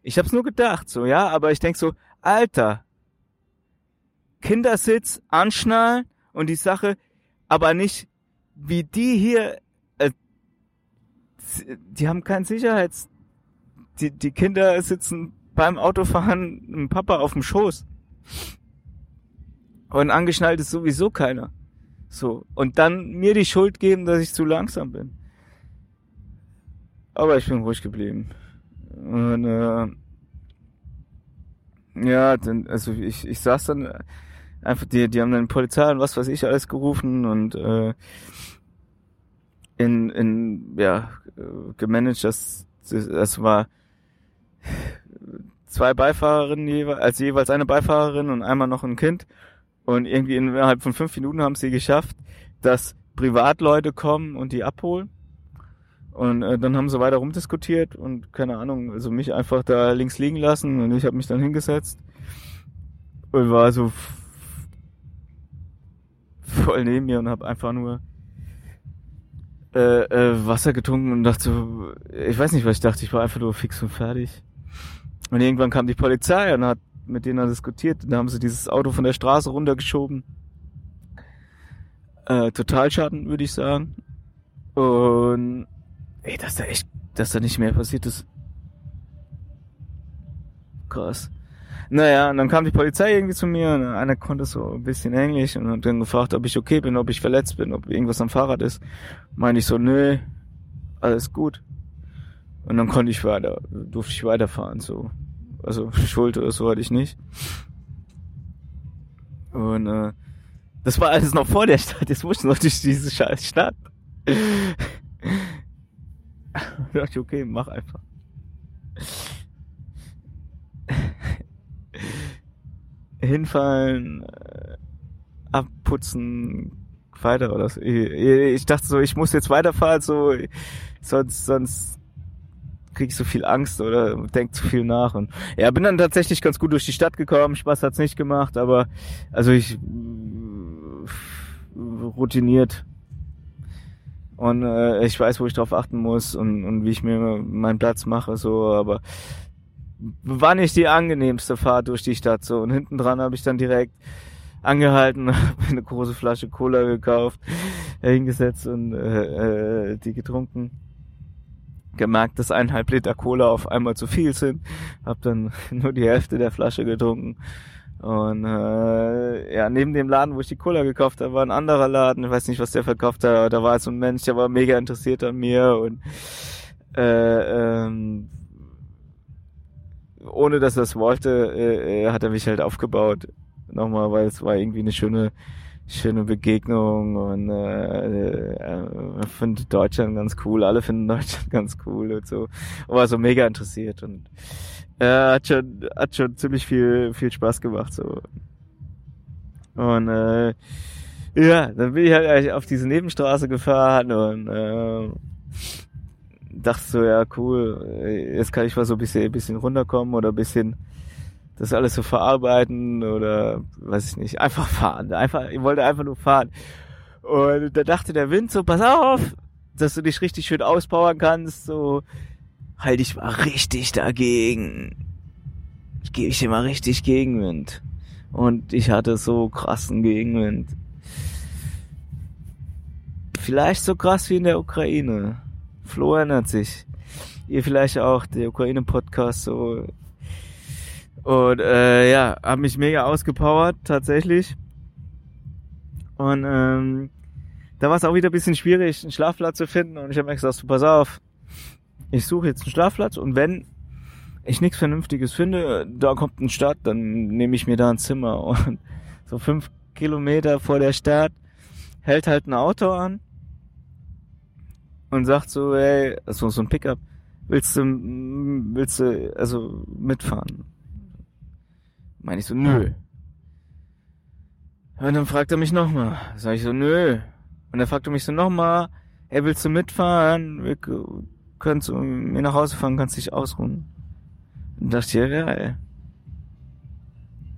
ich hab's nur gedacht, so, ja, aber ich denk so, Alter, Kindersitz anschnallen und die Sache, aber nicht wie die hier, äh, die haben keinen Sicherheits, die, die Kinder sitzen beim Autofahren mit Papa auf dem Schoß. Und angeschnallt ist sowieso keiner. So. Und dann mir die Schuld geben, dass ich zu langsam bin. Aber ich bin ruhig geblieben. Und, äh, ja, dann, also ich, ich saß dann einfach, die, die haben dann Polizei und was weiß ich alles gerufen und äh, in, in, ja, gemanagt, das, das war zwei Beifahrerinnen jeweils, also jeweils eine Beifahrerin und einmal noch ein Kind. Und irgendwie innerhalb von fünf Minuten haben sie geschafft, dass Privatleute kommen und die abholen. Und äh, dann haben sie weiter rumdiskutiert und keine Ahnung, also mich einfach da links liegen lassen und ich habe mich dann hingesetzt und war so voll neben mir und habe einfach nur äh, äh, Wasser getrunken und dachte so, ich weiß nicht, was ich dachte, ich war einfach nur fix und fertig. Und irgendwann kam die Polizei und hat mit denen diskutiert und da haben sie dieses Auto von der Straße runtergeschoben. Äh, Totalschaden, würde ich sagen. Und ey, dass da echt, dass da nicht mehr passiert ist. Krass. Naja, und dann kam die Polizei irgendwie zu mir und einer konnte so ein bisschen Englisch und hat dann gefragt, ob ich okay bin, ob ich verletzt bin, ob irgendwas am Fahrrad ist. Meine ich so, nö, alles gut. Und dann konnte ich weiter, durfte ich weiterfahren, so. Also [LAUGHS] Schuld oder so hatte ich nicht. Und äh, das war alles noch vor der Stadt, jetzt musste ich noch durch diese scheiß Stadt. [LAUGHS] da dachte ich, okay, mach einfach. Hinfallen, äh, abputzen, weiter oder so. Ich, ich dachte so, ich muss jetzt weiterfahren, so, sonst, sonst krieg ich so viel Angst oder denk zu viel nach und ja, bin dann tatsächlich ganz gut durch die Stadt gekommen. Spaß hat's nicht gemacht, aber also ich routiniert und äh, ich weiß, wo ich drauf achten muss und, und wie ich mir meinen Platz mache, so, aber war nicht die angenehmste Fahrt durch die Stadt so und hinten dran habe ich dann direkt angehalten, [LAUGHS] habe eine große Flasche Cola gekauft, hingesetzt und äh, äh, die getrunken. Gemerkt, dass eineinhalb Liter Cola auf einmal zu viel sind. Hab dann [LAUGHS] nur die Hälfte der Flasche getrunken. Und äh, ja, neben dem Laden, wo ich die Cola gekauft habe, war ein anderer Laden. Ich weiß nicht, was der verkauft hat, aber da war so ein Mensch, der war mega interessiert an mir und äh, ähm, ohne dass er es wollte, äh, hat er mich halt aufgebaut. Nochmal, weil es war irgendwie eine schöne, schöne Begegnung und äh, äh, finde Deutschland ganz cool. Alle finden Deutschland [LAUGHS] ganz cool und so. Und war so mega interessiert und äh, hat schon, hat schon ziemlich viel, viel Spaß gemacht so. Und äh, ja, dann bin ich halt auf diese Nebenstraße gefahren und äh, dachte so, ja cool, jetzt kann ich mal so ein bisschen, ein bisschen runterkommen oder ein bisschen das alles so verarbeiten oder weiß ich nicht, einfach fahren. Einfach, ich wollte einfach nur fahren. Und da dachte der Wind so, pass auf, dass du dich richtig schön auspowern kannst, so halt ich mal richtig dagegen. Ich gebe ich dir mal richtig Gegenwind. Und ich hatte so krassen Gegenwind. Vielleicht so krass wie in der Ukraine. Flo erinnert sich. Ihr vielleicht auch, der Ukraine-Podcast so. Und äh, ja, hab mich mega ausgepowert, tatsächlich. Und ähm, da war es auch wieder ein bisschen schwierig, einen Schlafplatz zu finden. Und ich habe mir gesagt, pass auf, ich suche jetzt einen Schlafplatz und wenn ich nichts Vernünftiges finde, da kommt eine Stadt, dann nehme ich mir da ein Zimmer. [LAUGHS] Und so fünf Kilometer vor der Stadt hält halt ein Auto an und sagt so, hey, so, so ein Pickup, willst du, willst du, also mitfahren? Meine ich so, nö. Und dann fragt er mich nochmal. Sag ich so, nö. Und dann fragt er mich so nochmal, hey, willst du mitfahren? Wir können zu mir nach Hause fahren, kannst dich ausruhen. Und dachte ich, ja, geil.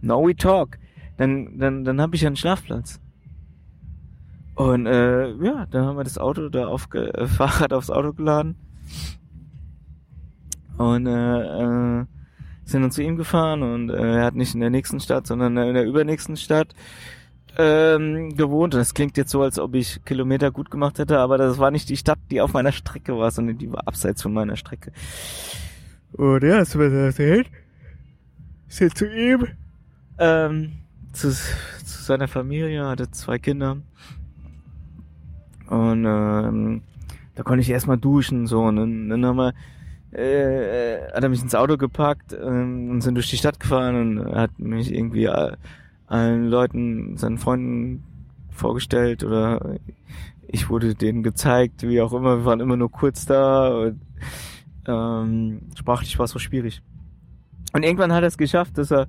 No we talk. Dann, dann, dann habe ich ja einen Schlafplatz. Und äh, ja, dann haben wir das Auto da auf äh, [LAUGHS] Fahrrad aufs Auto geladen. Und äh, äh, sind dann zu ihm gefahren und äh, er hat nicht in der nächsten Stadt, sondern in der übernächsten Stadt ähm, gewohnt. Und das klingt jetzt so, als ob ich Kilometer gut gemacht hätte, aber das war nicht die Stadt, die auf meiner Strecke war, sondern die war abseits von meiner Strecke. Und ja, hast du mir das erzählt? Ist zu ihm? Ähm, zu, zu seiner Familie, hatte zwei Kinder. Und ähm, da konnte ich erstmal duschen so und dann, dann haben wir äh, hat er mich ins Auto gepackt ähm, und sind durch die Stadt gefahren und hat mich irgendwie allen Leuten, seinen Freunden vorgestellt oder ich wurde denen gezeigt, wie auch immer, wir waren immer nur kurz da und ähm, sprachlich war es so schwierig. Und irgendwann hat er es geschafft, dass er äh,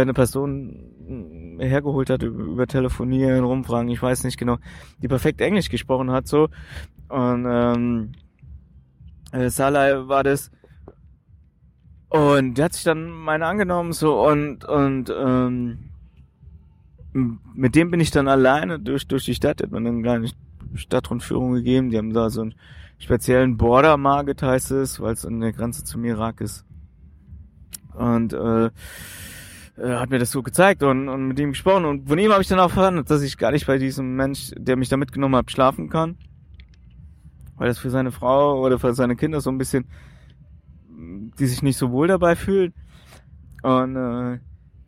eine Person hergeholt hat über, Telefonieren, Rumfragen, ich weiß nicht genau, die perfekt Englisch gesprochen hat so. Und ähm, äh, Salai war das. Und der hat sich dann meine angenommen so und und ähm, mit dem bin ich dann alleine durch, durch die Stadt, hat man eine kleine Stadtrundführung gegeben. Die haben da so einen speziellen Border Market heißt es, weil es an der Grenze zum Irak ist. Und äh, äh, hat mir das so gezeigt und, und mit ihm gesprochen. Und von ihm habe ich dann auch erfahren, dass ich gar nicht bei diesem Mensch, der mich da mitgenommen hat, schlafen kann. Weil das für seine Frau oder für seine Kinder so ein bisschen, die sich nicht so wohl dabei fühlen. Und äh,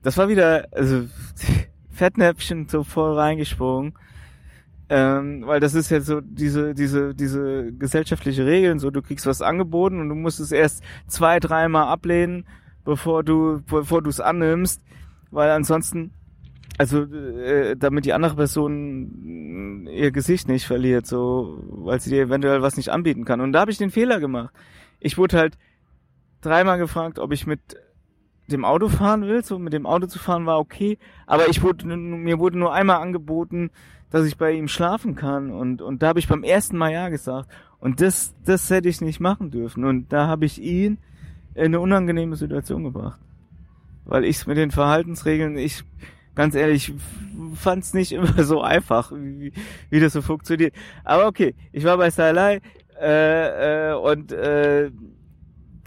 das war wieder, also [LAUGHS] Fettnäpfchen so voll reingesprungen. Ähm, weil das ist ja so diese, diese, diese gesellschaftliche Regeln, so du kriegst was angeboten und du musst es erst zwei, dreimal ablehnen bevor du, bevor du es annimmst, weil ansonsten, also äh, damit die andere Person ihr Gesicht nicht verliert, so, weil sie dir eventuell was nicht anbieten kann. Und da habe ich den Fehler gemacht. Ich wurde halt dreimal gefragt, ob ich mit dem Auto fahren will, so mit dem Auto zu fahren war okay, aber ich wurde mir wurde nur einmal angeboten, dass ich bei ihm schlafen kann. Und und da habe ich beim ersten Mal ja gesagt. Und das das hätte ich nicht machen dürfen. Und da habe ich ihn in eine unangenehme Situation gebracht. Weil ich mit den Verhaltensregeln, ich ganz ehrlich, fand es nicht [LAUGHS] immer so einfach, wie, wie das so funktioniert. Aber okay, ich war bei Salai äh, äh, und äh,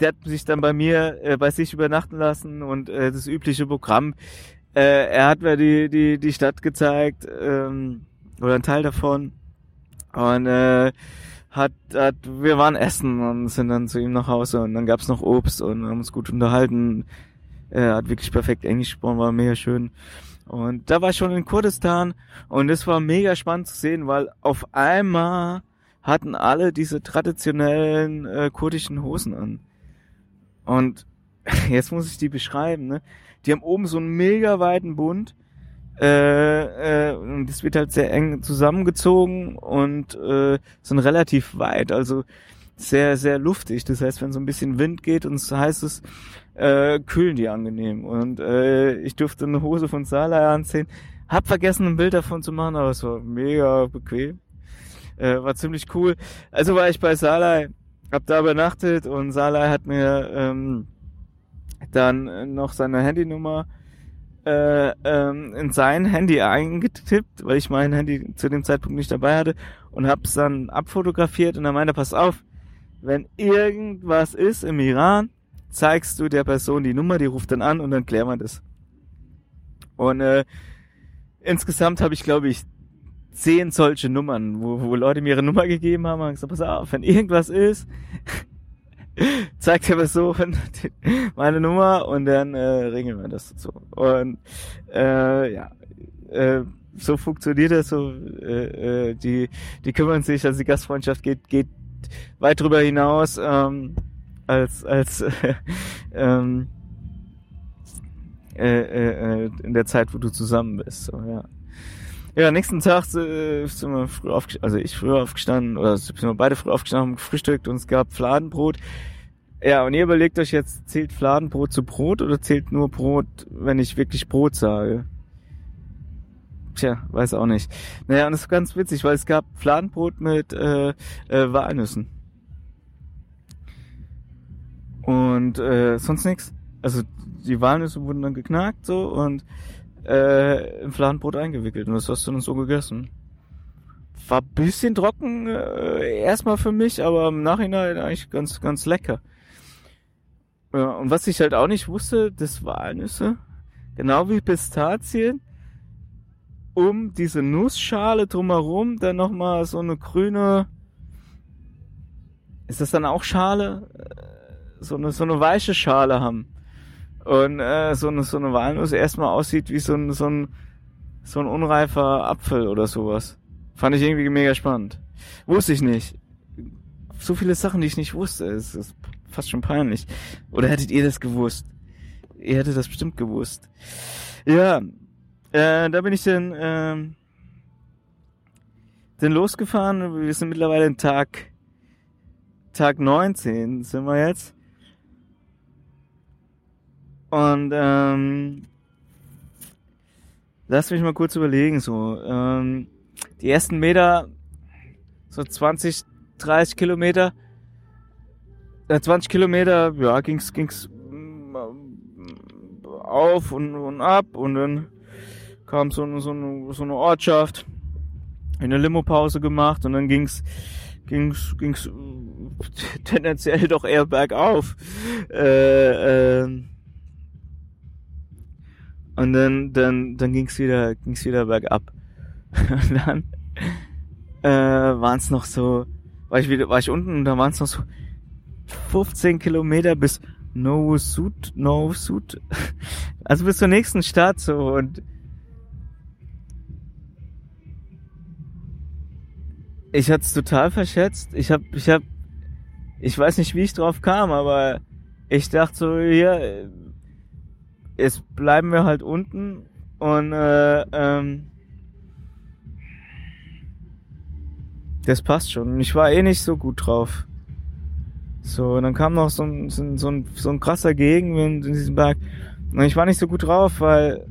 der hat sich dann bei mir äh, bei sich übernachten lassen und äh, das übliche Programm. Äh, er hat mir die die die Stadt gezeigt ähm, oder ein Teil davon und äh, hat, hat, wir waren essen und sind dann zu ihm nach Hause und dann gab's noch Obst und haben uns gut unterhalten. Er hat wirklich perfekt Englisch gesprochen, war mega schön. Und da war ich schon in Kurdistan und es war mega spannend zu sehen, weil auf einmal hatten alle diese traditionellen äh, kurdischen Hosen an. Und [LAUGHS] jetzt muss ich die beschreiben, ne? Die haben oben so einen mega weiten Bund äh, äh, und das wird halt sehr eng zusammengezogen und äh, sind relativ weit, also sehr, sehr luftig. Das heißt, wenn so ein bisschen Wind geht und es heißt es, äh, kühlen die angenehm. Und äh, ich durfte eine Hose von Salai anziehen. Hab vergessen, ein Bild davon zu machen, aber es war mega bequem. Äh, war ziemlich cool. Also war ich bei Salai, hab da übernachtet und Salai hat mir ähm, dann noch seine Handynummer äh, ähm, in sein Handy eingetippt, weil ich mein Handy zu dem Zeitpunkt nicht dabei hatte und hab's dann abfotografiert und dann meinte, pass auf, wenn irgendwas ist im Iran, zeigst du der Person die Nummer, die ruft dann an und dann klären wir das. Und äh, insgesamt habe ich, glaube ich, zehn solche Nummern, wo, wo Leute mir ihre Nummer gegeben haben und gesagt, pass auf, wenn irgendwas ist, [LAUGHS] zeigt der Person meine Nummer und dann äh, regeln wir das so. Und äh, ja, äh, so funktioniert das so. Äh, äh, die, die kümmern sich, also die Gastfreundschaft geht, geht weit drüber hinaus ähm, als als äh, [LAUGHS] ähm, äh, äh, in der Zeit, wo du zusammen bist. So, ja. Ja, nächsten Tag äh, sind wir früh aufgestanden, also ich früh aufgestanden, oder sind wir beide früh aufgestanden, haben gefrühstückt und es gab Fladenbrot. Ja, und ihr überlegt euch jetzt, zählt Fladenbrot zu Brot oder zählt nur Brot, wenn ich wirklich Brot sage? Tja, weiß auch nicht. Naja, und das ist ganz witzig, weil es gab Fladenbrot mit äh, äh, Walnüssen. Und äh, sonst nichts. Also die Walnüsse wurden dann geknackt so und äh, im Fladenbrot eingewickelt und das hast du dann so gegessen. War bisschen trocken äh, erstmal für mich, aber im Nachhinein eigentlich ganz ganz lecker. Ja, und was ich halt auch nicht wusste, das Walnüsse, genau wie Pistazien, um diese Nussschale drumherum dann nochmal so eine grüne, ist das dann auch Schale? Äh, so eine, so eine weiche Schale haben. Und äh, so, eine, so eine Walnuss erstmal aussieht wie so ein, so ein, so ein unreifer Apfel oder sowas. Fand ich irgendwie mega spannend. Wusste ich nicht. So viele Sachen, die ich nicht wusste. Es ist fast schon peinlich. Oder hättet ihr das gewusst? Ihr hättet das bestimmt gewusst. Ja, äh, da bin ich dann, ähm, dann losgefahren. Wir sind mittlerweile in Tag, Tag 19 sind wir jetzt. Und ähm, lass mich mal kurz überlegen. So, ähm, die ersten Meter, so 20, 30 Kilometer, 20 Kilometer, ja, ging's, ging's mm, auf und, und ab und dann kam so, eine- so, eine, so eine Ortschaft, eine Limo-Pause gemacht und dann ging's ging's ging's äh, [LAUGHS] tendenziell doch eher bergauf. Äh, ähm, und dann dann dann ging's wieder ging's wieder bergab. [LAUGHS] Und dann äh, waren es noch so, war ich wieder war ich unten und da waren es noch so 15 Kilometer bis Novosud, Novosud, [LAUGHS] also bis zur nächsten Stadt so und ich hatte es total verschätzt. Ich hab, ich hab, ich weiß nicht, wie ich drauf kam, aber ich dachte so, hier, jetzt bleiben wir halt unten und äh, ähm, das passt schon. Ich war eh nicht so gut drauf. So, und dann kam noch so ein, so ein, so ein, so ein krasser Gegenwind in diesem Berg. Und ich war nicht so gut drauf, weil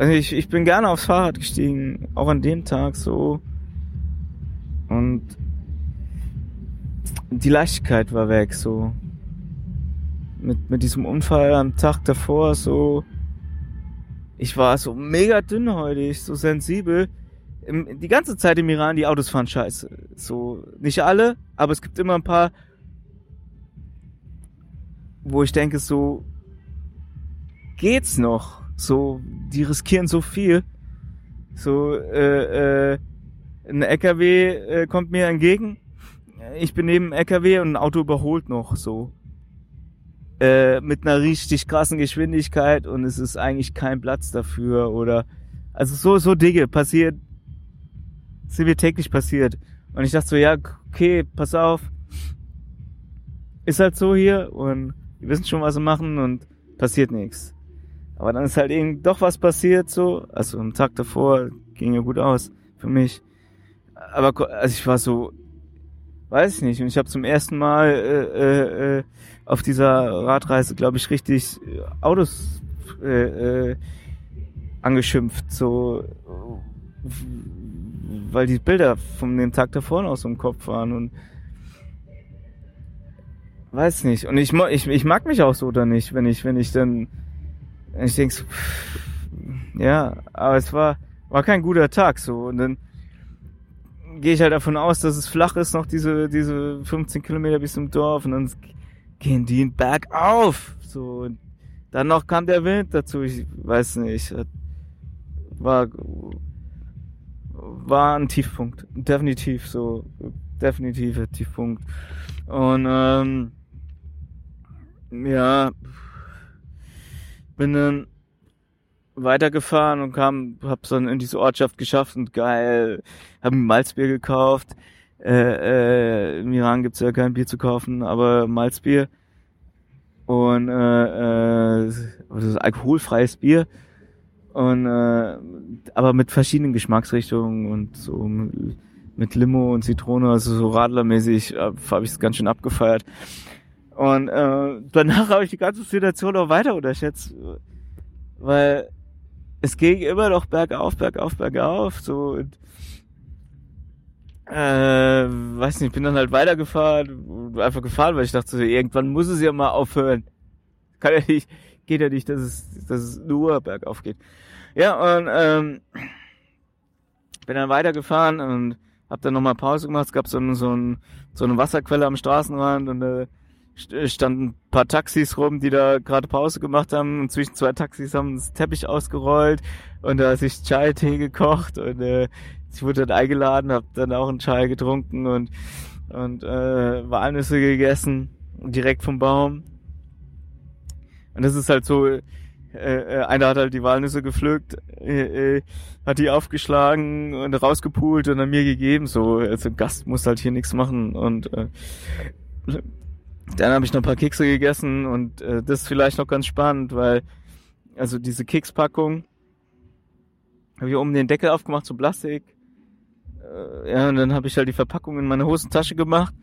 Also ich, ich bin gerne aufs Fahrrad gestiegen, auch an dem Tag so. Und die Leichtigkeit war weg, so. Mit, mit diesem Unfall am Tag davor, so. Ich war so mega dünnhäutig, so sensibel. Im, die ganze Zeit im Iran, die Autos fahren scheiße. So, nicht alle, aber es gibt immer ein paar, wo ich denke, so, geht's noch? So, die riskieren so viel. So, äh, äh, ein LKW äh, kommt mir entgegen. Ich bin neben dem LKW und ein Auto überholt noch so. Äh, mit einer richtig krassen Geschwindigkeit und es ist eigentlich kein Platz dafür oder also so so Dinge passiert sind mir täglich passiert und ich dachte so ja okay pass auf ist halt so hier und wir wissen schon was wir machen und passiert nichts aber dann ist halt eben doch was passiert so. Also am Tag davor ging ja gut aus für mich. Aber also ich war so, weiß ich nicht. Und ich habe zum ersten Mal äh, äh, äh, auf dieser Radreise, glaube ich, richtig äh, Autos äh, äh, angeschimpft. So, weil die Bilder von dem Tag davor so im Kopf waren und weiß nicht. Und ich, ich, ich mag mich auch so oder nicht, wenn ich, wenn ich dann und ich denk so, ja, aber es war, war kein guter Tag so. Und dann gehe ich halt davon aus, dass es flach ist, noch diese, diese 15 Kilometer bis zum Dorf und dann gehen die einen Berg auf. So, und dann noch kam der Wind dazu, ich weiß nicht. War, war ein Tiefpunkt. Definitiv so. Definitiver Tiefpunkt. Und ähm, ja, bin dann weitergefahren und kam, hab's dann in diese Ortschaft geschafft und geil, hab ein Malzbier gekauft. Äh, äh, Im Iran gibt's ja kein Bier zu kaufen, aber Malzbier. Und äh, äh, das ist alkoholfreies Bier. Und äh, aber mit verschiedenen Geschmacksrichtungen und so mit, Limo und Zitrone, also so radlermäßig äh, habe ich es ganz schön abgefeiert. Und äh, danach habe ich die ganze Situation auch weiter unterschätzt, weil es ging immer noch bergauf, bergauf, bergauf, so und äh, weiß nicht, bin dann halt weitergefahren, einfach gefahren, weil ich dachte, irgendwann muss es ja mal aufhören. Kann ja nicht, geht ja nicht, dass es, dass es nur bergauf geht. Ja, und ähm, bin dann weitergefahren und hab dann nochmal Pause gemacht. Es gab so, so, ein, so eine Wasserquelle am Straßenrand und äh, st- standen ein paar Taxis rum, die da gerade Pause gemacht haben. Und zwischen zwei Taxis haben das Teppich ausgerollt und da hat sich Chai-Tee gekocht und äh, ich wurde dann eingeladen, hab dann auch einen Chai getrunken und und äh, Walnüsse gegessen direkt vom Baum. Und das ist halt so, äh, äh, einer hat halt die Walnüsse gepflückt, äh, äh, hat die aufgeschlagen und rausgepult und dann mir gegeben. So, also Gast muss halt hier nichts machen. Und äh, dann habe ich noch ein paar Kekse gegessen und äh, das ist vielleicht noch ganz spannend, weil also diese Kekspackung habe ich oben den Deckel aufgemacht, so Plastik. Äh, ja, und dann habe ich halt die Verpackung in meine Hosentasche gemacht,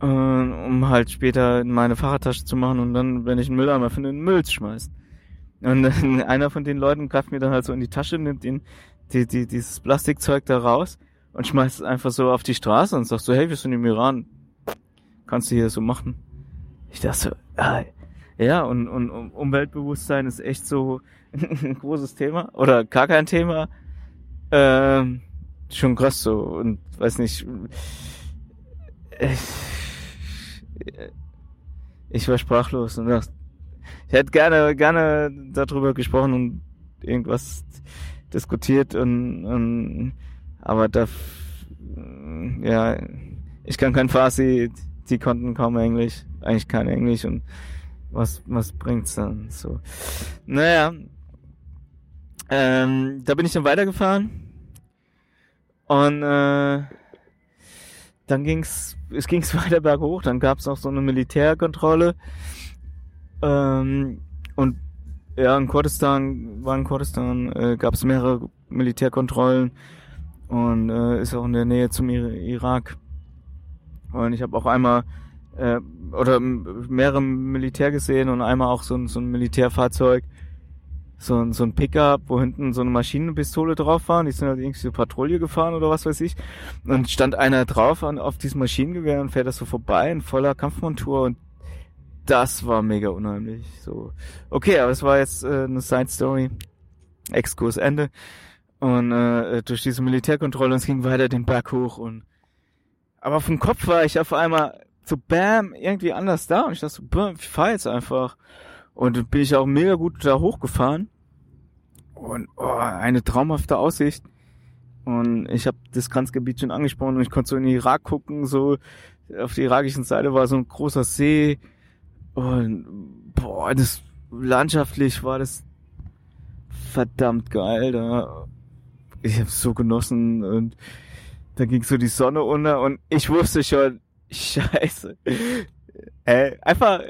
äh, um halt später in meine Fahrradtasche zu machen und dann, wenn ich einen Mülleimer finde, in den Müll zu schmeißen. Und dann, [LAUGHS] einer von den Leuten greift mir dann halt so in die Tasche, nimmt den, die, die, dieses Plastikzeug da raus und schmeißt es einfach so auf die Straße und sagt so, hey, wir sind im Iran. Kannst du hier so machen? Ich dachte so, ah, Ja, und, und um- Umweltbewusstsein ist echt so [LAUGHS] ein großes Thema oder gar kein Thema. Ähm, schon krass so und weiß nicht. Ich, ich war sprachlos und dachte, ich hätte gerne, gerne darüber gesprochen und irgendwas diskutiert und, und aber da, ja, ich kann kein Farsi, die konnten kaum Englisch, eigentlich kein Englisch und was, was bringt's dann so? Naja, ähm, da bin ich dann weitergefahren und äh, dann ging's, es ging's [LAUGHS] weiter berghoch, dann gab's noch so eine Militärkontrolle ähm, und ja, in Kurdistan, war in Kurdistan, äh, gab's mehrere Militärkontrollen und äh, ist auch in der Nähe zum Ir Irak. Und ich habe auch einmal äh, oder mehrere Militär gesehen und einmal auch so so ein Militärfahrzeug, so ein, so ein Pickup, wo hinten so eine Maschinenpistole drauf war. Und die sind halt irgendwie so Patrouille gefahren oder was weiß ich. Und stand einer drauf an, auf diesem Maschinengewehr und fährt das so vorbei in voller Kampfmontur und das war mega unheimlich. So, okay, aber es war jetzt äh, eine Side Story. Exkurs Ende. Und äh, durch diese Militärkontrolle und es ging weiter den Berg hoch und aber vom Kopf war ich auf einmal so bam, irgendwie anders da und ich dachte so, bam, ich fahr jetzt einfach. Und bin ich auch mega gut da hochgefahren. Und oh, eine traumhafte Aussicht. Und ich habe das Grenzgebiet schon angesprochen und ich konnte so in den Irak gucken, so auf der irakischen Seite war so ein großer See. Und boah, das landschaftlich war das verdammt geil da. Ich habe so genossen und da ging so die Sonne unter und ich wusste schon, [LAUGHS] scheiße. Äh, einfach,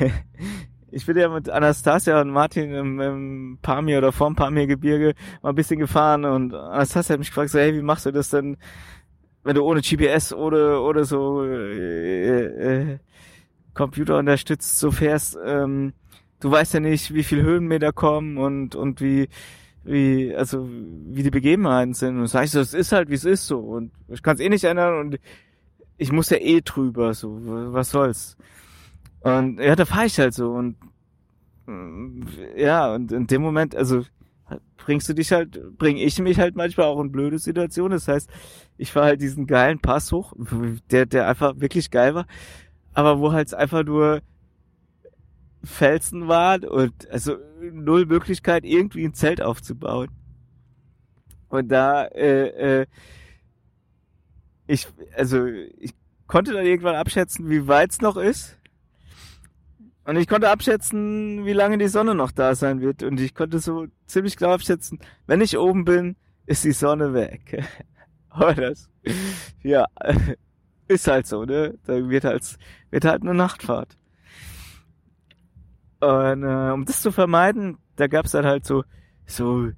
[LAUGHS] ich bin ja mit Anastasia und Martin im, im Pamir oder vorm Pamir-Gebirge mal ein bisschen gefahren und Anastasia hat mich gefragt, so, hey, wie machst du das denn, wenn du ohne GPS oder, oder so äh, äh, Computer unterstützt so fährst, ähm, du weißt ja nicht, wie viel Höhenmeter kommen und, und wie, wie, also, wie die Begebenheiten sind. Und sag ich so, es ist halt, wie es ist so. Und ich kann es eh nicht ändern und ich muss ja eh drüber, so, was soll's. Und ja, da fahr ich halt so und mm, ja, und in dem Moment, also bringst du dich halt, bring ich mich halt manchmal auch in blöde Situationen. Das heißt, ich fahr halt diesen geilen Pass hoch, der, der einfach wirklich geil war, aber wo halt einfach nur Felsen waren und also null Möglichkeit, irgendwie ein Zelt aufzubauen. Und da, äh, äh, ich, also ich konnte dann irgendwann abschätzen, wie weit es noch ist. Und ich konnte abschätzen, wie lange die Sonne noch da sein wird. Und ich konnte so ziemlich klar abschätzen, wenn ich oben bin, ist die Sonne weg. [LAUGHS] Aber das, ja, [LAUGHS] ist halt so, ne? Da wird halt, wird halt eine Nachtfahrt. Und äh, um das zu vermeiden, da gab's dann halt so, so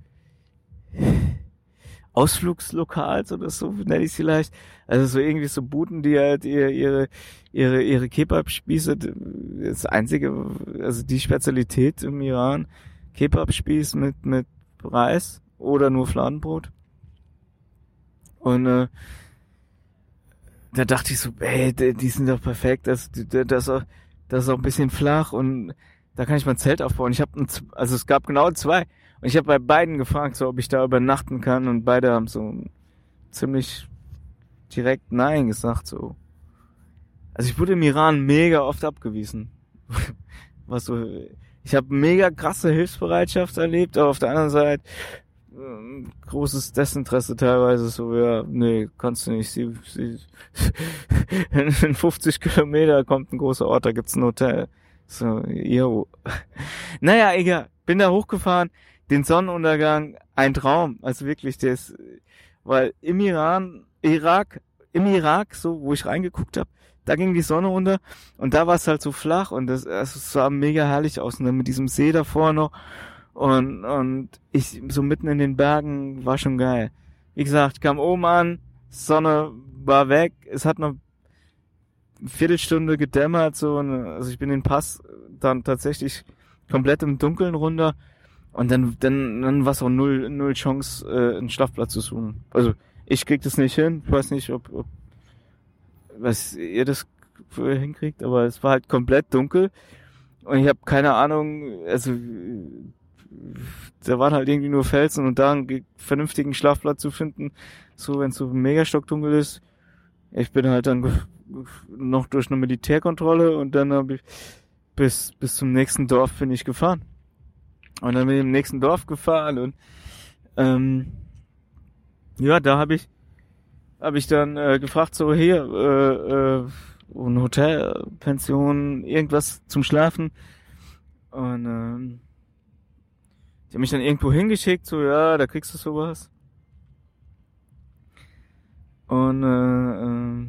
Ausflugslokals oder so, nenne ich vielleicht. Also so irgendwie so Buden, die halt ihre, ihre, ihre, ihre Kebab-Spieße, das einzige, also die Spezialität im Iran, Kebab-Spieß mit, mit Reis oder nur Fladenbrot. Und äh, da dachte ich so, ey, die sind doch perfekt, das, das, das, ist auch, ein bisschen flach und da kann ich mal ein Zelt aufbauen. Ich habe, also es gab genau zwei. Und ich habe bei beiden gefragt, so ob ich da übernachten kann und beide haben so ziemlich direkt Nein gesagt, so. Also ich wurde im Iran mega oft abgewiesen. [LAUGHS] Was so, ich habe mega krasse Hilfsbereitschaft erlebt, aber auf der anderen Seite ähm, großes Desinteresse teilweise so, ja, nee, kannst du nicht. Sie, sie, [LAUGHS] in 50 Kilometer kommt ein großer Ort, da gibt's ein Hotel. So, yo. [LAUGHS] Naja, egal. Bin da hochgefahren, den Sonnenuntergang, ein Traum. Also wirklich, der ist, weil im Iran, Irak, im Irak, so, wo ich reingeguckt habe, da ging die Sonne unter und da war es halt so flach und das, also sah mega herrlich aus, ne, mit diesem See davor noch und, und ich so mitten in den Bergen war schon geil. Wie gesagt, kam oben an, Sonne war weg, es hat noch eine Viertelstunde gedämmert, so, und, also ich bin den Pass dann tatsächlich komplett im Dunkeln runter und dann, dann, dann war es auch null, null Chance, äh, einen Schlafplatz zu suchen. Also ich krieg das nicht hin, ich weiß nicht, ob, ob was ihr das hinkriegt, aber es war halt komplett dunkel und ich habe keine Ahnung, also da waren halt irgendwie nur Felsen und da einen vernünftigen Schlafplatz zu finden, so wenn es so mega stockdunkel ist. Ich bin halt dann noch durch eine Militärkontrolle und dann habe ich bis bis zum nächsten Dorf bin ich gefahren. Und dann bin ich im nächsten Dorf gefahren und ähm, ja, da habe ich habe ich dann äh, gefragt so hier äh, äh, ein Hotel, Pension, irgendwas zum Schlafen und ähm, die haben mich dann irgendwo hingeschickt, so, ja, da kriegst du sowas. Und, äh, äh,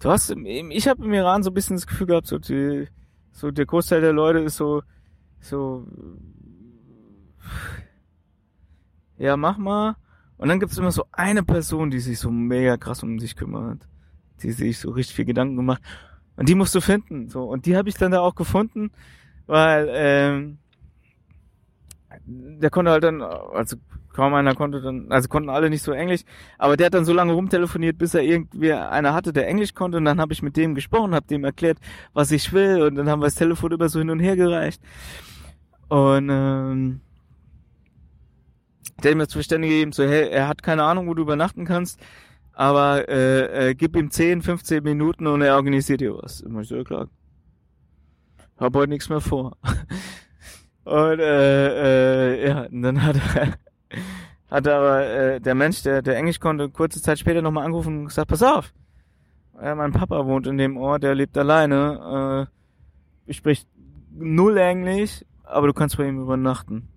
du hast, ich habe im Iran so ein bisschen das Gefühl gehabt, so, die, so der Großteil der Leute ist so, so, ja, mach mal. Und dann gibt's immer so eine Person, die sich so mega krass um dich kümmert, die sich so richtig viel Gedanken gemacht. Und die musst du finden, so. Und die habe ich dann da auch gefunden weil ähm, der konnte halt dann, also kaum einer konnte dann, also konnten alle nicht so Englisch, aber der hat dann so lange rumtelefoniert, bis er irgendwie einer hatte, der Englisch konnte und dann habe ich mit dem gesprochen, habe dem erklärt, was ich will und dann haben wir das Telefon immer so hin und her gereicht und ähm, der mir zu verständigen gegeben, so hey, er hat keine Ahnung, wo du übernachten kannst, aber äh, äh, gib ihm 10, 15 Minuten und er organisiert dir was. Immer so klar, hab heute nichts mehr vor. [LAUGHS] Und äh, äh, ja, und dann hat er, [LAUGHS] hat aber äh, der Mensch, der, der Englisch konnte, kurze Zeit später nochmal angerufen und gesagt, pass auf, ja, mein Papa wohnt in dem Ort, der lebt alleine, äh, ich sprich null Englisch, aber du kannst bei ihm übernachten.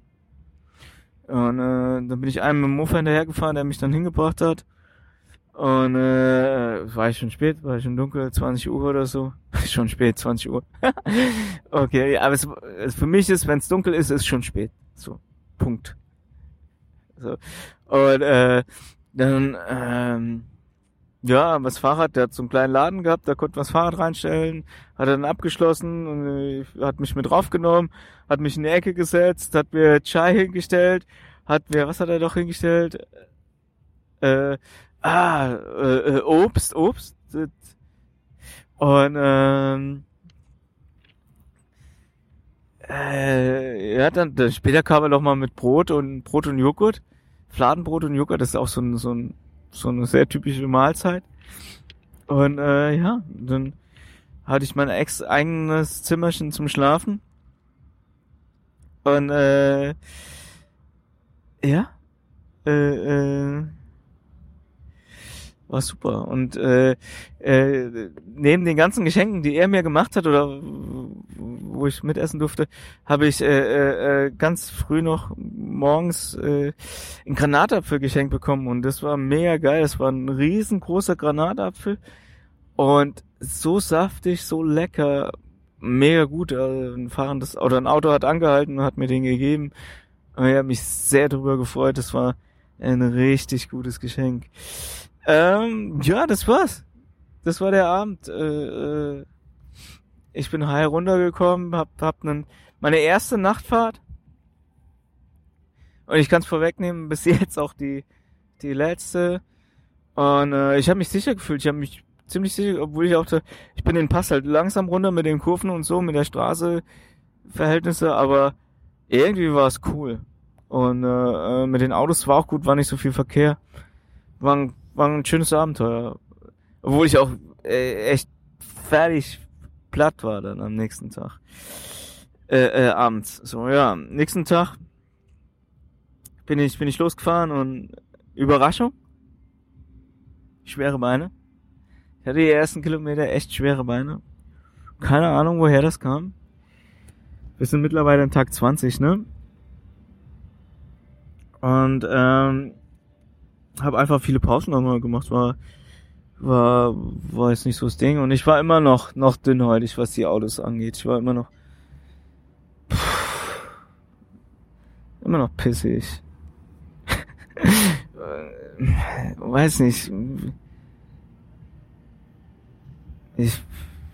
Und äh, dann bin ich einem mit dem Mofa hinterhergefahren, der mich dann hingebracht hat. Und äh, war ich schon spät, war ich schon dunkel, 20 Uhr oder so. [LAUGHS] schon spät, 20 Uhr. [LAUGHS] okay, aber es, es, für mich ist, wenn es dunkel ist, ist schon spät. So, Punkt. So. Und äh, dann, ähm, ja, das Fahrrad, der hat so einen kleinen Laden gehabt, da konnte man das Fahrrad reinstellen, hat dann abgeschlossen und äh, hat mich mit draufgenommen, hat mich in die Ecke gesetzt, hat mir Chai hingestellt, hat mir, was hat er doch hingestellt? Äh, ah, äh, äh, Obst, Obst. Und ähm, äh, ja, dann, dann später kam er noch mal mit Brot und Brot und Joghurt. Fladenbrot und Joghurt, das ist auch so, ein, so, ein, so eine sehr typische Mahlzeit. Und äh, ja, dann hatte ich mein ex eigenes Zimmerchen zum Schlafen. Und äh, ja, äh, äh, war super. Und äh, äh, neben den ganzen Geschenken, die er mir gemacht hat oder wo ich mitessen durfte, habe ich äh, äh, ganz früh noch morgens äh, einen Granatapfel geschenkt bekommen und das war mega geil. Das war ein riesengroßer Granatapfel und so saftig, so lecker, mega gut. Also ein fahrendes oder ein Auto hat angehalten und hat mir den gegeben. Und ich habe mich sehr darüber gefreut. Das war ein richtig gutes Geschenk. Ähm, ja, das war's. Das war der Abend. Äh, äh, ich bin heil runtergekommen, hab, hab nen, meine erste Nachtfahrt. Und ich kann es vorwegnehmen, [LAUGHS] bis jetzt auch die, die letzte. Und äh, ich habe mich sicher gefühlt. Ich habe mich ziemlich sicher, obwohl ich auch, da, ich bin den Pass halt langsam runter mit den Kurven und so, mit der Straße Verhältnisse, aber irgendwie war es cool. Und äh, äh, mit den Autos war auch gut, war nicht so viel Verkehr. War ein war ein schönes Abenteuer. Obwohl ich auch äh, echt fertig platt war dann am nächsten Tag. Äh, äh, abends. So, ja. Nächsten Tag bin ich, bin ich losgefahren und Überraschung. Schwere Beine. Ich hatte die ersten Kilometer echt schwere Beine. Keine Ahnung, woher das kam. Wir sind mittlerweile am Tag 20, ne? Und ähm, habe einfach viele Pausen nochmal gemacht, war war war jetzt nicht so das Ding und ich war immer noch noch dünnhäutig, was die Autos angeht. Ich war immer noch pff, immer noch pissig. [LAUGHS] Weiß nicht. Ich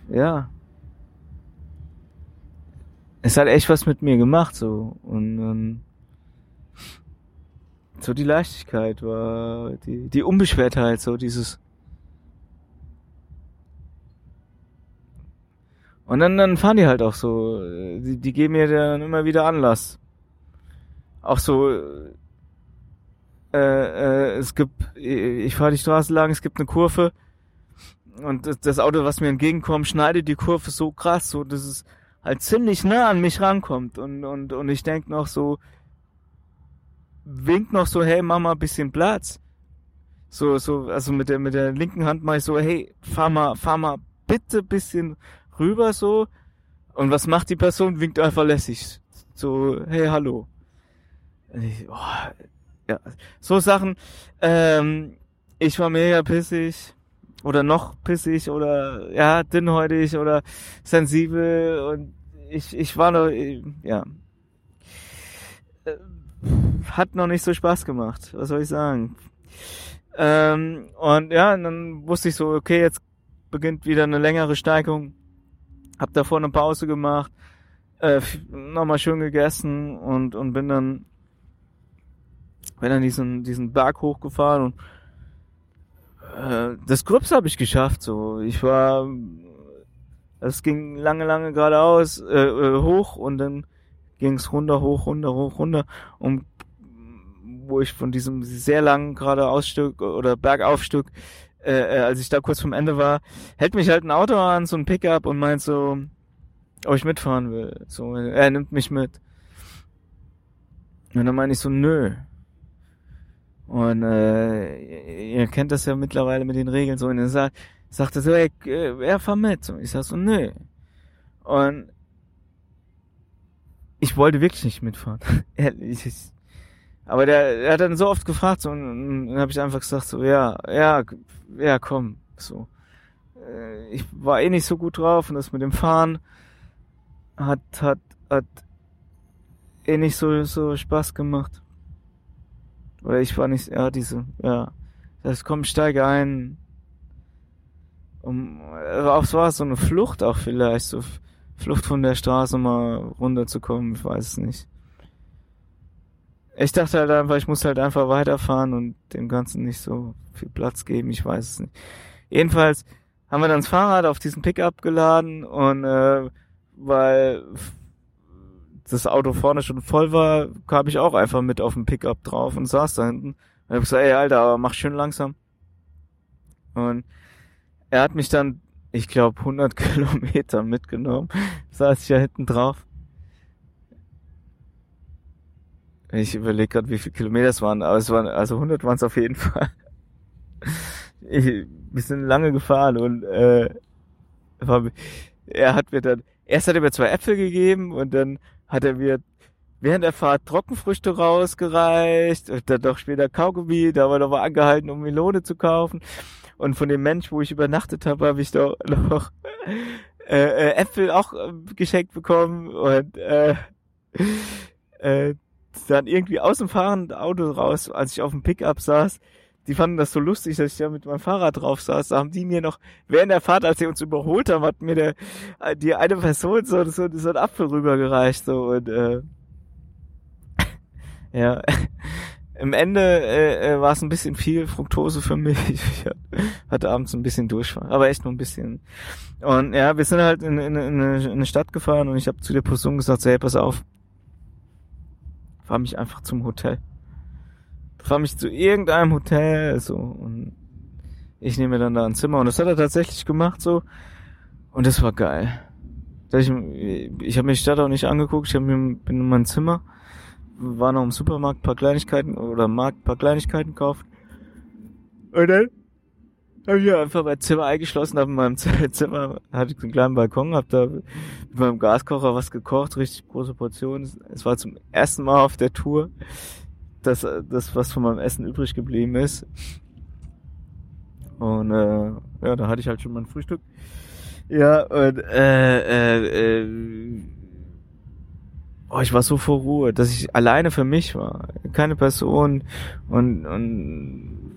ja. Es hat echt was mit mir gemacht so und ähm, so die Leichtigkeit war, die, die Unbeschwertheit, so dieses. Und dann, dann fahren die halt auch so. Äh, die, die geben mir dann immer wieder Anlass. Auch so. Äh, äh, es gibt. Äh, ich fahre die Straße lang, es gibt eine Kurve. Und das, das Auto, was mir entgegenkommt, schneidet die Kurve so krass, so dass es halt ziemlich nah an mich rankommt. Und, und, und ich denke noch so, winkt noch so, hey, mach mal ein bisschen Platz. So, so, also mit der, mit der linken Hand mach ich so, hey, fahr mal, fahr mal bitte bisschen rüber so. Und was macht die Person? Winkt einfach lässig. So, hey, hallo. Ich, oh, ja, so Sachen. Ähm, ich war mega pissig oder noch pissig oder ja dünnhäutig oder sensibel und ich ich war noch ja hat noch nicht so Spaß gemacht. Was soll ich sagen? Ähm, und ja, und dann wusste ich so, okay, jetzt beginnt wieder eine längere Steigung. Hab davor eine Pause gemacht, äh, nochmal schön gegessen und, und bin dann, bin dann diesen, diesen Berg hochgefahren und äh, das Grübs habe ich geschafft. So, ich war, es ging lange, lange geradeaus äh, äh, hoch und dann ging's runter, hoch, runter, hoch, runter und wo ich von diesem sehr langen geradeausstück oder Bergaufstück, äh, äh, als ich da kurz vom Ende war, hält mich halt ein Auto an, so ein Pickup und meint so, ob ich mitfahren will. So, er nimmt mich mit. Und dann meine ich so, nö. Und äh, ihr kennt das ja mittlerweile mit den Regeln so. Und er sagt, sagt er so, ey, äh, er fahr mit. Und ich sag so, nö. Und ich wollte wirklich nicht mitfahren. [LAUGHS] Ehrlich. Ich, aber der, der hat dann so oft gefragt so, und dann habe ich einfach gesagt so, ja, ja, ja, komm, so. Äh, ich war eh nicht so gut drauf und das mit dem Fahren hat, hat, hat eh nicht so, so Spaß gemacht. Oder ich war nicht, ja, diese, ja. Das komm, steige ein. Um, auch so war so eine Flucht auch vielleicht, so Flucht von der Straße mal runterzukommen, ich weiß es nicht. Ich dachte halt einfach, ich muss halt einfach weiterfahren und dem Ganzen nicht so viel Platz geben, ich weiß es nicht. Jedenfalls haben wir dann das Fahrrad auf diesen Pickup geladen und äh, weil das Auto vorne schon voll war, kam ich auch einfach mit auf dem Pickup drauf und saß da hinten. Und hab gesagt, ey Alter, aber mach schön langsam. Und er hat mich dann, ich glaube, 100 [LAUGHS] Kilometer mitgenommen. Saß ich ja hinten drauf. Ich überlege gerade, wie viele Kilometer es waren, aber es waren, also 100 waren es auf jeden [LAUGHS] Fall. Ich, wir sind lange gefahren und äh, war, er hat mir dann, erst hat er mir zwei Äpfel gegeben und dann hat er mir während der Fahrt Trockenfrüchte rausgereicht und dann doch später Kaugummi, da war noch mal angehalten, um Melone zu kaufen. Und von dem Mensch, wo ich übernachtet habe, habe ich doch noch äh, äh, Äpfel auch äh, geschenkt bekommen und äh, äh, dann irgendwie aus dem fahrenden Auto raus, als ich auf dem Pickup saß, die fanden das so lustig, dass ich da mit meinem Fahrrad drauf saß. Da haben die mir noch, während der Fahrt, als sie uns überholt haben, hat mir der, die eine Person so, so, so ein Apfel rübergereicht, so, und, äh, [LAUGHS] ja. Im Ende äh, äh war es ein bisschen viel Fructose für mich. [LAUGHS] Ich hatte abends ein bisschen Durchfall, aber echt nur ein bisschen. Und ja, wir sind halt in, in, in, eine, Stadt gefahren und ich habe zu der Person gesagt, so, hey, pass auf, fahr mich einfach zum Hotel. Fahr mich zu irgendeinem Hotel, so, und ich nehme dann da ein Zimmer. Und das hat er tatsächlich gemacht, so. Und das war geil. Ich, ich habe mir die Stadt auch nicht angeguckt, ich hab mir, bin in mein Zimmer, war noch im Supermarkt, paar Kleinigkeiten, oder Markt, paar Kleinigkeiten gekauft. Und dann habe ich einfach mein Zimmer eingeschlossen, habe in meinem [LAUGHS] Zimmer, hatte ich einen kleinen Balkon, habe da mit meinem Gaskocher was gekocht, richtig große Portionen. Es war zum ersten Mal auf der Tour, dass das, was von meinem Essen übrig geblieben ist. Und äh, ja, da hatte ich halt schon mein Frühstück. Ja, und äh, äh, äh, oh, ich war so vor Ruhe, dass ich alleine für mich war. Keine Person und, und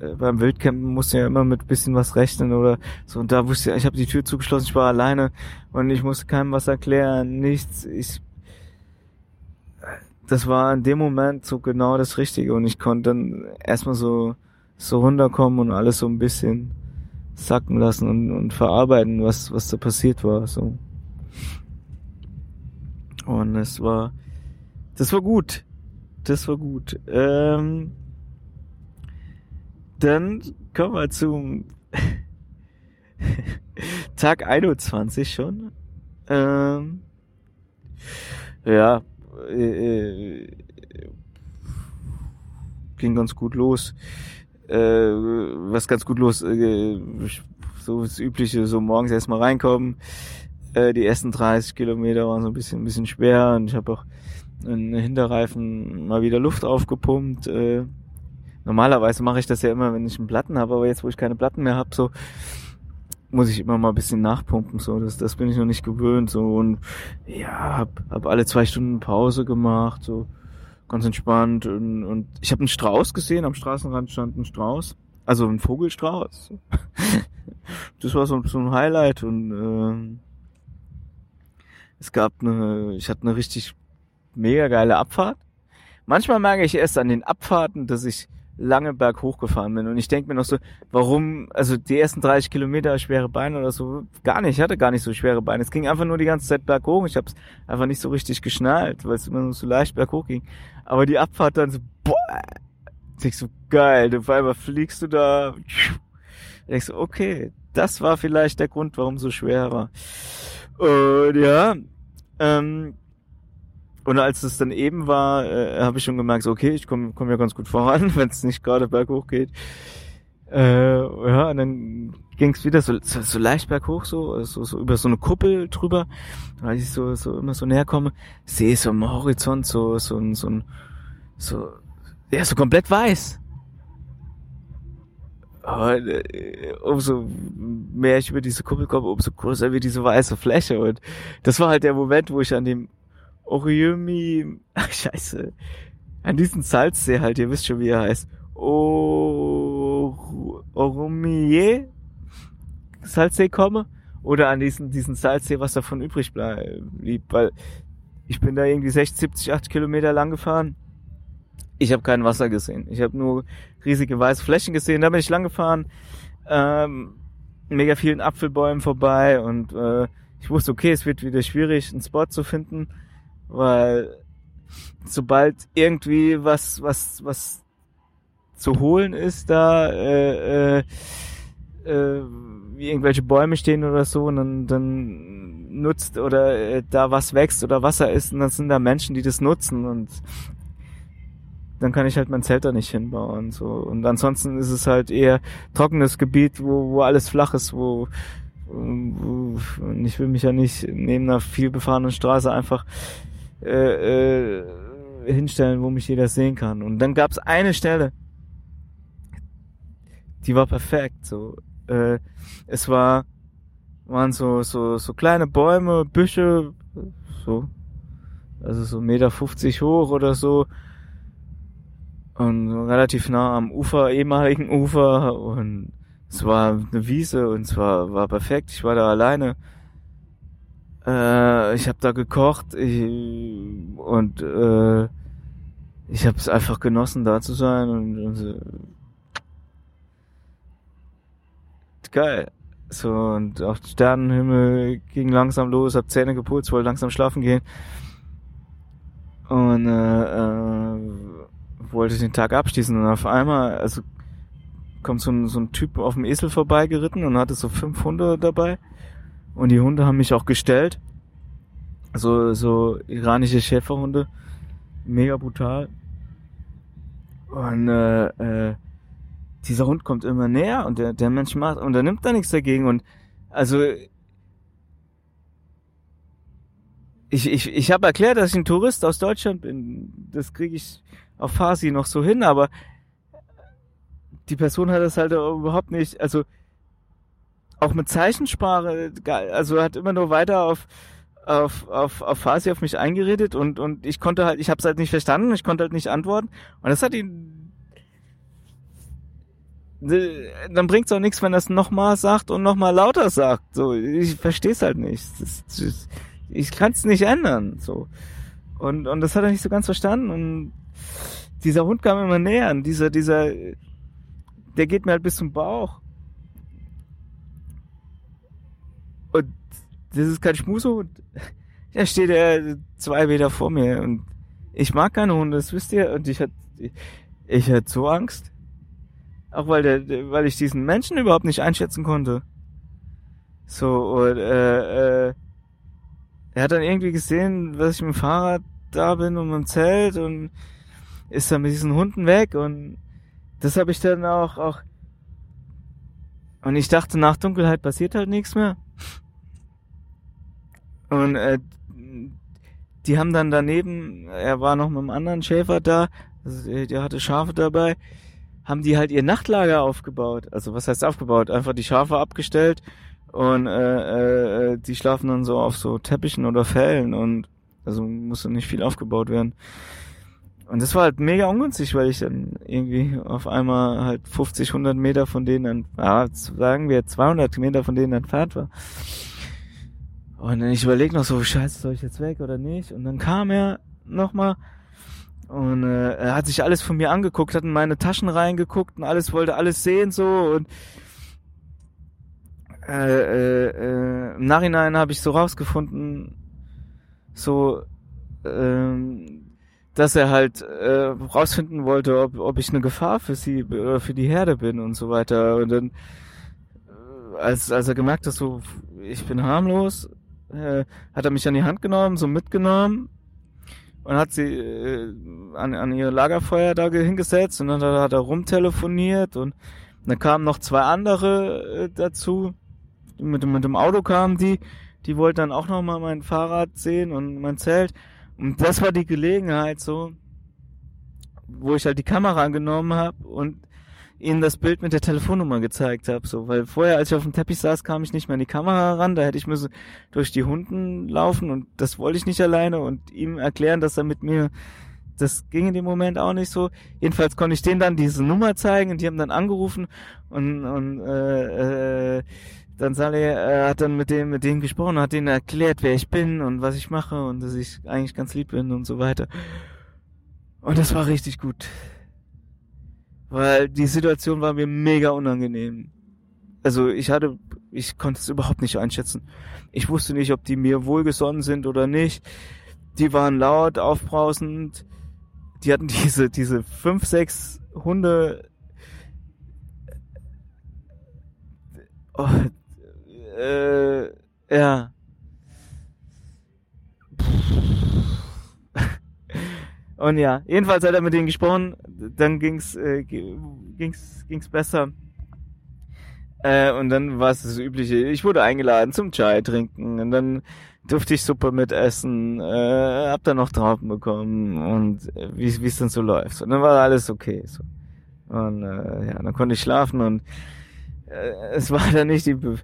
äh, beim Wildcampen musste ja immer mit bisschen was rechnen oder so und da wusste ich, ich habe die Tür zugeschlossen, ich war alleine und ich musste keinem was erklären, nichts. Ich das war in dem Moment so genau das Richtige und ich konnte dann erstmal so so runterkommen und alles so ein bisschen sacken lassen und, und verarbeiten, was, was da passiert war, so. Und es war, das war gut. Das war gut. Ähm, dann kommen wir zum [LAUGHS] Tag 21 schon. Ähm, ja, äh, äh, ging ganz gut los. Äh, was ganz gut los, äh, so das Übliche, so morgens erstmal reinkommen. Äh, die ersten 30 Kilometer waren so ein bisschen, ein bisschen schwer und ich habe auch einen Hinterreifen mal wieder Luft aufgepumpt. Äh, normalerweise mache ich das ja immer, wenn ich einen Platten habe, aber jetzt, wo ich keine Platten mehr habe, so muss ich immer mal ein bisschen nachpumpen, so das, das bin ich noch nicht gewöhnt, so und ja, hab, hab alle zwei Stunden Pause gemacht, so ganz entspannt und, und ich habe einen Strauß gesehen, am Straßenrand stand ein Strauß, also ein Vogelstrauß. [LAUGHS] das war so, so ein Highlight und äh, es gab eine, ich hatte eine richtig mega geile Abfahrt. Manchmal merke ich erst an den Abfahrten, dass ich lange berghoch gefahren bin. Und ich denke mir noch so, warum, also die ersten 30 Kilometer schwere Beine oder so, gar nicht, ich hatte gar nicht so schwere Beine. Es ging einfach nur die ganze Zeit berghoch. Ich habe es einfach nicht so richtig geschnallt, weil es immer nur so leicht berghoch ging. Aber die Abfahrt dann so, boah, ich so geil, auf einmal fliegst du da. Ich so, okay, das war vielleicht der Grund, warum es so schwer war. Und ja, ähm, und als es dann eben war, äh, habe ich schon gemerkt, so, okay, ich komme komm ja ganz gut voran, [LAUGHS] wenn es nicht gerade berghoch geht. Äh, ja, und dann ging es wieder so, so, so leicht berghoch, so, so, so über so eine Kuppel drüber. Und als ich so, so immer so näher komme, sehe ich so am Horizont so, so, so ein, so, ja, so komplett weiß. Aber äh, umso mehr ich über diese Kuppel komme, umso größer wird diese weiße Fläche. Und das war halt der Moment, wo ich an dem Oriomi, [LAUGHS] ach scheiße, an diesen Salzsee halt, ihr wisst schon, wie er heißt. Or Oromie Salzsee komme oder an diesen, diesen Salzsee, was davon übrig blieb, weil ich bin da irgendwie 60, 70, 80 Kilometer lang gefahren. Ich habe kein Wasser gesehen. Ich habe nur riesige weiße Flächen gesehen. Da bin ich lang gefahren, ähm, mega vielen Apfelbäumen vorbei und äh, ich wusste, okay, es wird wieder schwierig, einen Spot zu finden weil sobald irgendwie was was was zu holen ist da äh, äh, äh, irgendwelche Bäume stehen oder so und dann, dann nutzt oder äh, da was wächst oder Wasser ist und dann sind da Menschen, die das nutzen und dann kann ich halt mein Zelt da nicht hinbauen so und ansonsten ist es halt eher trockenes Gebiet, wo, wo alles flach ist, wo, wo und ich will mich ja nicht neben einer viel befahrenen Straße einfach äh, äh, hinstellen, wo mich jeder sehen kann. Und dann gab es eine Stelle, die war perfekt. So, äh, es war waren so so so kleine Bäume, Büsche, so also so Meter 50 hoch oder so und relativ nah am Ufer, ehemaligen Ufer und es war eine Wiese und es war, war perfekt. Ich war da alleine äh, ich habe da gekocht ich, und äh, ich habe es einfach genossen, da zu sein und, und so. geil. So und auch Sternenhimmel ging langsam los, hab Zähne geputzt, wollte langsam schlafen gehen und äh, äh, wollte den Tag abschließen und auf einmal, also kommt so ein, so ein Typ auf dem Esel vorbeigeritten und hatte so fünf Hunde dabei und die Hunde haben mich auch gestellt. So, so iranische Schäferhunde. Mega brutal. Und äh, äh, dieser Hund kommt immer näher und der, der Mensch macht und er nimmt da nichts dagegen. Und also ich, ich, ich habe erklärt, dass ich ein Tourist aus Deutschland bin. Das kriege ich auf Farsi noch so hin, aber die Person hat das halt überhaupt nicht, also auch mit Zeichensprache, also hat immer nur weiter auf auf auf auf Farsi auf mich eingeredet und und ich konnte halt, ich habe es halt nicht verstanden, ich konnte halt nicht antworten und das hat ihn dann bringt's auch nichts, wenn es nochmal sagt und nochmal lauter sagt. So, ich verstehe es halt nicht. Das, das, ich kann es nicht ändern. So und und das hat er nicht so ganz verstanden und dieser Hund kam immer näher und dieser dieser der geht mir halt bis zum Bauch Und das ist kein Schmusehund. Da steht er zwei Meter vor mir und ich mag keine Hunde, das wisst ihr. Und ich hatte, ich hatte so Angst. Auch weil der, weil ich diesen Menschen überhaupt nicht einschätzen konnte. So, und, äh, äh, er hat dann irgendwie gesehen, dass ich mit dem Fahrrad da bin und mit dem Zelt und ist dann mit diesen Hunden weg und das habe ich dann auch, auch und ich dachte, nach Dunkelheit passiert halt nichts mehr. Und äh, die haben dann daneben, er war noch mit einem anderen Schäfer da, also der hatte Schafe dabei, haben die halt ihr Nachtlager aufgebaut. Also was heißt aufgebaut? Einfach die Schafe abgestellt und äh, äh, die schlafen dann so auf so Teppichen oder Fellen und also musste nicht viel aufgebaut werden. Und das war halt mega ungünstig, weil ich dann irgendwie auf einmal halt 50, 100 Meter von denen, ja, sagen wir 200 Meter von denen entfernt war. Und dann ich überlege noch so, scheiße, soll ich jetzt weg oder nicht? Und dann kam er nochmal und äh, er hat sich alles von mir angeguckt, hat in meine Taschen reingeguckt und alles, wollte alles sehen so und äh, äh, äh, im Nachhinein habe ich so rausgefunden, so, ähm, dass er halt äh, rausfinden wollte, ob, ob ich eine Gefahr für sie oder für die Herde bin und so weiter. Und dann, äh, als, als er gemerkt hat, so, ich bin harmlos, äh, hat er mich an die Hand genommen, so mitgenommen und hat sie äh, an, an ihr Lagerfeuer da hingesetzt und dann hat er rumtelefoniert und dann kamen noch zwei andere äh, dazu. Mit, mit dem Auto kamen die, die wollten dann auch nochmal mein Fahrrad sehen und mein Zelt. Und das war die Gelegenheit so, wo ich halt die Kamera genommen habe und ihnen das Bild mit der Telefonnummer gezeigt habe. So, weil vorher, als ich auf dem Teppich saß, kam ich nicht mehr an die Kamera ran. Da hätte ich müssen durch die Hunden laufen und das wollte ich nicht alleine und ihm erklären, dass er mit mir das ging in dem Moment auch nicht so. Jedenfalls konnte ich denen dann diese Nummer zeigen und die haben dann angerufen und, und äh, äh, dann Saleh äh, hat dann mit dem mit denen gesprochen, hat denen erklärt, wer ich bin und was ich mache und dass ich eigentlich ganz lieb bin und so weiter. Und das war richtig gut. Weil die Situation war mir mega unangenehm. Also ich hatte, ich konnte es überhaupt nicht einschätzen. Ich wusste nicht, ob die mir wohlgesonnen sind oder nicht. Die waren laut, aufbrausend. Die hatten [LAUGHS] diese, diese fünf, sechs Hunde. Oh, äh, ja. [LAUGHS] Und ja, jedenfalls hat er mit denen gesprochen, dann ging's, äh, ging's, ging's besser. Äh, und dann war es das Übliche. Ich wurde eingeladen zum Chai trinken und dann durfte ich Suppe mitessen, äh, hab dann noch Trauben bekommen und äh, wie es dann so läuft. Und dann war alles okay. So. Und äh, ja, dann konnte ich schlafen und äh, es war dann nicht die Be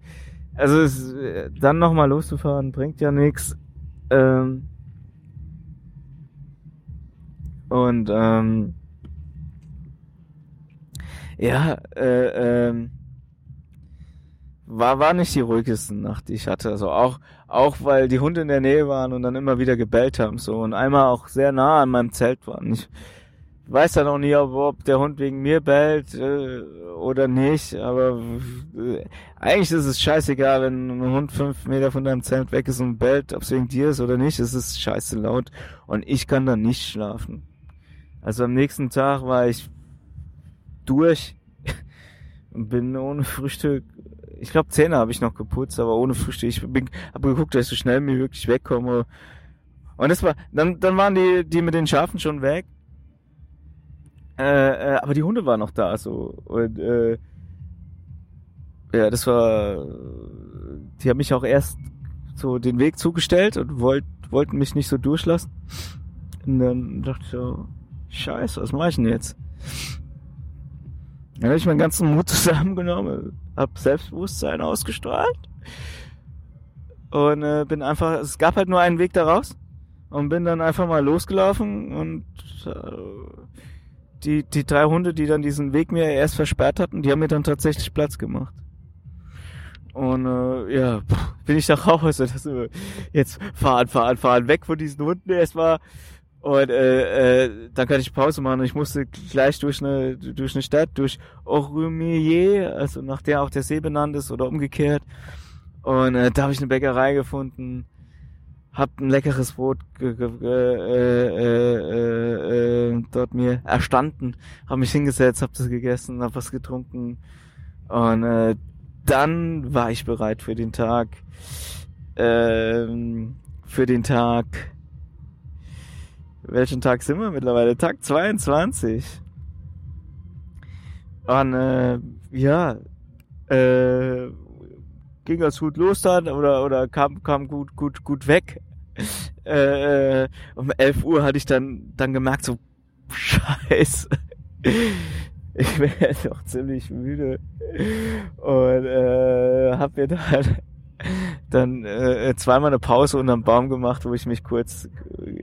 also es, dann nochmal loszufahren bringt ja nichts. Ähm, und ähm, ja, äh, ähm, war war nicht die ruhigste Nacht, die ich hatte. Also auch auch weil die Hunde in der Nähe waren und dann immer wieder gebellt haben so und einmal auch sehr nah an meinem Zelt waren. Ich, weiß dann auch nie, ob, ob der Hund wegen mir bellt äh, oder nicht, aber äh, eigentlich ist es scheißegal, wenn ein Hund fünf Meter von deinem Zelt weg ist und bellt, ob es wegen dir ist oder nicht, es ist scheiße laut und ich kann dann nicht schlafen. Also am nächsten Tag war ich durch [LAUGHS] und bin ohne Frühstück, ich glaube Zähne habe ich noch geputzt, aber ohne Frühstück, ich bin, habe geguckt, dass ich so schnell wie möglich wegkomme. Und das war, dann, dann waren die, die mit den Schafen schon weg äh, äh, aber die Hunde waren noch da, so. Und, äh, ja, das war, die haben mich auch erst so den Weg zugestellt und wollt, wollten mich nicht so durchlassen. Und dann dachte ich so, scheiße, was mache ich denn jetzt? Dann habe ich meinen ganzen Mut [LAUGHS] zusammengenommen, hab Selbstbewusstsein ausgestrahlt und äh, bin einfach, es gab halt nur einen Weg da raus und bin dann einfach mal losgelaufen und äh, die, die drei Hunde, die dann diesen Weg mir erst versperrt hatten, die haben mir dann tatsächlich Platz gemacht. Und äh, ja, bin ich da raus. Also [LAUGHS] das, äh, jetzt fahren, fahren, fahren, weg von diesen Hunden erstmal. Und äh, äh, dann kann ich Pause machen. Und ich musste gleich durch eine durch eine Stadt, durch Orumillier, also nach der auch der See benannt ist oder umgekehrt. Und äh, da habe ich eine Bäckerei gefunden, hab ein leckeres Brot ge ge äh, äh, äh, äh, dort mir erstanden, habe mich hingesetzt, habe das gegessen, habe was getrunken und äh, dann war ich bereit für den Tag, ähm, für den Tag. Welchen Tag sind wir mittlerweile? Tag 22. Und äh, ja, äh, ging ganz gut los dann oder oder kam kam gut gut gut weg. [LAUGHS] Äh, um 11 Uhr hatte ich dann dann gemerkt so Scheiße. [LAUGHS] Ich jetzt doch ziemlich müde und äh, hab mir dann dann äh, zweimal eine Pause unterm Baum gemacht, wo ich mich kurz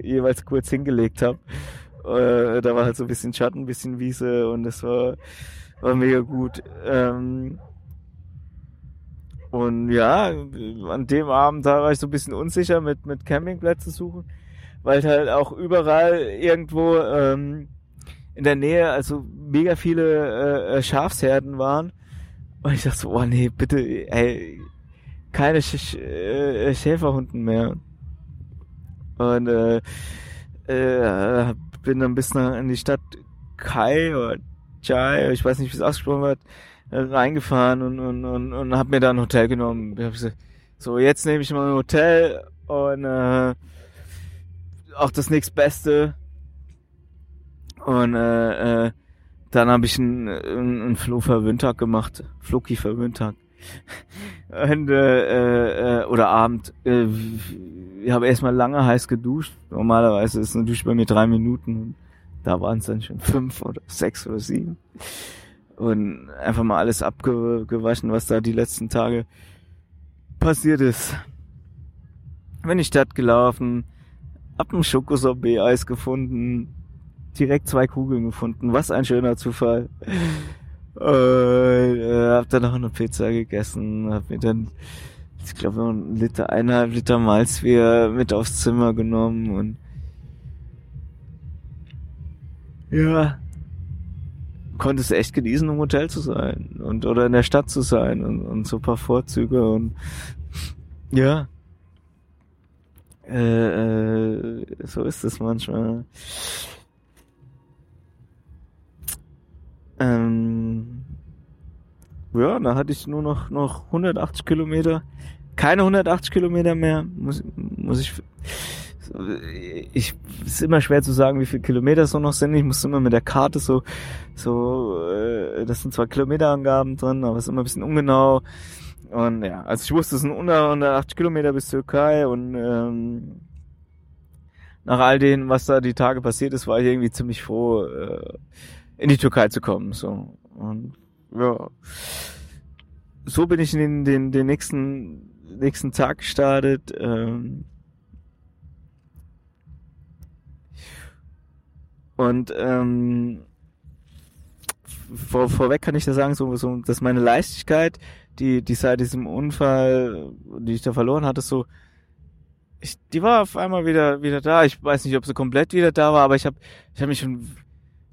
jeweils kurz hingelegt habe. Äh, da war halt so ein bisschen Schatten, ein bisschen Wiese und es war war mega gut. Ähm, und ja, an dem Abend da war ich so ein bisschen unsicher mit, mit Campingplätze suchen, weil halt auch überall irgendwo ähm, in der Nähe also mega viele äh, Schafsherden waren. Und ich dachte so, oh nee, bitte, ey, keine Sch äh, Schäferhunden mehr. Und äh, äh, bin dann bis nach in die Stadt Kai oder Chai, ich weiß nicht, wie es ausgesprochen wird, äh, reingefahren und, und, und, und hab mir da ein Hotel genommen. Ich hab gesagt, so, jetzt nehme ich mal ein Hotel und äh, auch das nächstbeste. Und äh, äh, dann habe ich einen, einen Flo-Verwöhntag gemacht. Floki-Verwöhntag. [LAUGHS] und, äh, äh, oder Abend. Äh, ich habe erstmal lange heiß geduscht. Normalerweise ist eine Dusche bei mir drei Minuten. Da waren es dann schon fünf oder sechs oder sieben und einfach mal alles abgewaschen, was da die letzten Tage passiert ist. Bin in die Stadt gelaufen, hab ein Schokosorbet-Eis gefunden, direkt zwei Kugeln gefunden, was ein schöner Zufall. Und äh, hab dann noch eine Pizza gegessen, hab mir dann, ich glaube, ein Liter, eineinhalb Liter Malzbier mit aufs Zimmer genommen und ja, konnte es echt genießen, im Hotel zu sein und oder in der Stadt zu sein und, und so ein paar Vorzüge und ja. Äh, äh, so ist es manchmal. Ähm, ja, da hatte ich nur noch noch 180 Kilometer, keine 180 Kilometer mehr, muss muss ich ich ist immer schwer zu sagen, wie viele Kilometer es noch sind. Ich muss immer mit der Karte so, so, äh, das sind zwar Kilometerangaben drin, aber es ist immer ein bisschen ungenau. Und ja, also ich wusste, es sind unter 180 Kilometer bis Türkei und ähm, nach all dem, was da die Tage passiert ist, war ich irgendwie ziemlich froh, äh, in die Türkei zu kommen. So und ja, so bin ich in den, den, den nächsten nächsten Tag gestartet. Ähm, Und ähm, vor, vorweg kann ich da sagen, so, so, dass meine Leichtigkeit, die, die seit diesem Unfall, die ich da verloren hatte, so, ich, die war auf einmal wieder, wieder da. Ich weiß nicht, ob sie komplett wieder da war, aber ich habe ich hab mich schon,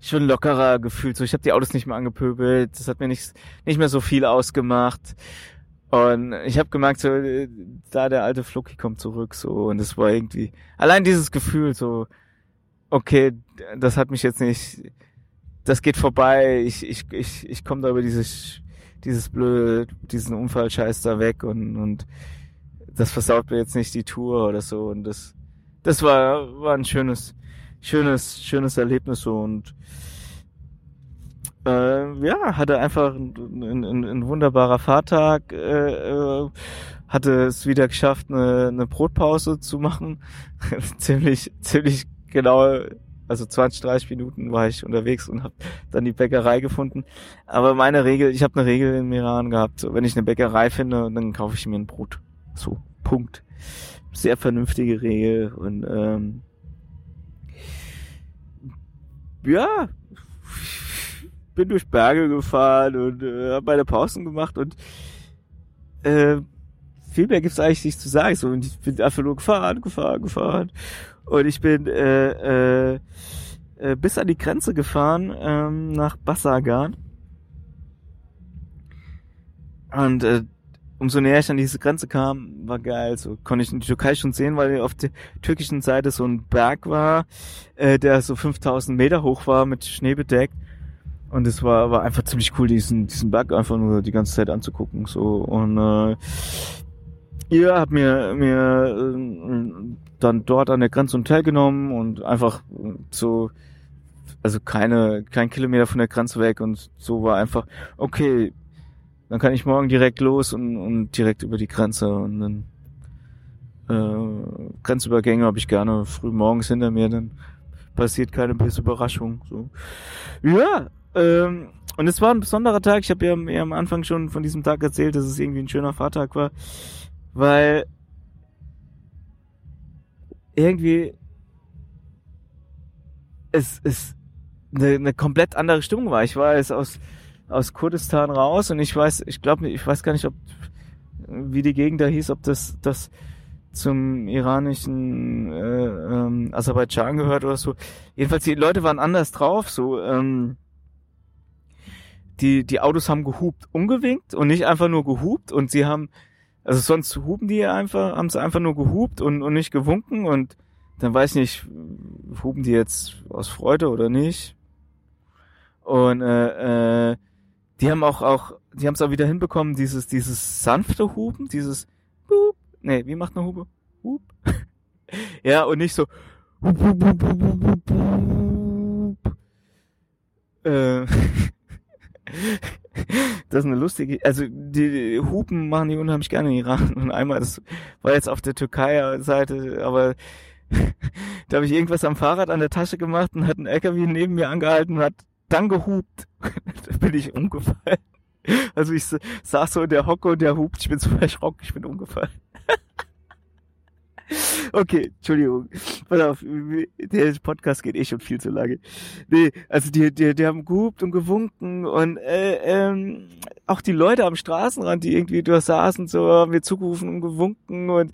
schon lockerer gefühlt. So, ich habe die Autos nicht mehr angepöbelt. Das hat mir nicht, nicht mehr so viel ausgemacht. Und ich habe gemerkt, so, da der alte Flucky kommt zurück, so, und es war irgendwie, allein dieses Gefühl, so, okay, das hat mich jetzt nicht, das geht vorbei, ich, ich, ich, ich komme da über dieses, dieses blöde, diesen Unfallscheiß da weg und, und das versaut mir jetzt nicht die Tour oder so und das, das war, war ein schönes, schönes, schönes Erlebnis so und äh, ja, hatte einfach ein, ein, ein, ein wunderbarer Fahrtag, äh, äh, hatte es wieder geschafft, eine, eine Brotpause zu machen. [LAUGHS] ziemlich, ziemlich genau, also 20, 30 Minuten war ich unterwegs und habe dann die Bäckerei gefunden. Aber meine Regel, ich habe eine Regel in Miran gehabt, so, wenn ich eine Bäckerei finde, dann kaufe ich mir ein Brot. So, Punkt. Sehr vernünftige Regel und ähm, ja, bin durch Berge gefahren und äh, habe meine Pausen gemacht und äh, viel mehr gibt's eigentlich nicht zu sagen. So, und ich bin einfach nur gefahren, gefahren, gefahren. Und ich bin äh, äh, äh, bis an die Grenze gefahren ähm, nach Bassagan. Und äh, umso näher ich an diese Grenze kam, war geil. So konnte ich in die Türkei schon sehen, weil auf der türkischen Seite so ein Berg war, äh, der so 5000 Meter hoch war, mit Schnee bedeckt. Und es war, war einfach ziemlich cool, diesen, diesen Berg einfach nur die ganze Zeit anzugucken. So und äh, ihr habt mir mir äh, dann dort an der Grenze ein Hotel genommen und einfach so also keine kein Kilometer von der Grenze weg und so war einfach okay dann kann ich morgen direkt los und, und direkt über die Grenze und dann äh, Grenzübergänge habe ich gerne früh morgens hinter mir, dann passiert keine böse Überraschung. So. Ja, ähm, und es war ein besonderer Tag. Ich habe ja, ja am Anfang schon von diesem Tag erzählt, dass es irgendwie ein schöner Fahrtag war, weil irgendwie es, es eine, eine komplett andere Stimmung war. Ich war jetzt aus aus Kurdistan raus und ich weiß, ich glaube, ich weiß gar nicht, ob wie die Gegend da hieß, ob das das zum iranischen äh, ähm, Aserbaidschan gehört oder so. Jedenfalls die Leute waren anders drauf, so ähm, die die Autos haben gehupt, umgewinkt und nicht einfach nur gehupt und sie haben also sonst hupen die einfach, haben sie einfach nur gehupt und, und nicht gewunken und dann weiß ich nicht, hupen die jetzt aus Freude oder nicht. Und äh, äh, die haben auch, auch, die haben es auch wieder hinbekommen, dieses, dieses sanfte Hupen, dieses Hup. Nee, wie macht eine Hupe? Hup. [LAUGHS] ja, und nicht so Hup, hup, hup, hup, hup, hup. Äh, [LAUGHS] [LAUGHS] das ist eine lustige, also die, Hupen machen die unheimlich gerne in Iran. Und einmal, das war jetzt auf der Türkei-Seite, aber [LAUGHS] da habe ich irgendwas am Fahrrad an der Tasche gemacht und hat ein LKW neben mir angehalten und hat dann gehupt. [LAUGHS] da bin ich umgefallen. Also ich saß so in der Hocke und der hupt, ich bin so erschrocken, ich bin umgefallen. [LAUGHS] okay, Entschuldigung. Pass auf, der Podcast geht eh schon viel zu lange. Nee, also die, die, die haben gehupt und gewunken und äh, ähm, auch die Leute am Straßenrand, die irgendwie da saßen, so haben mir zugerufen und gewunken und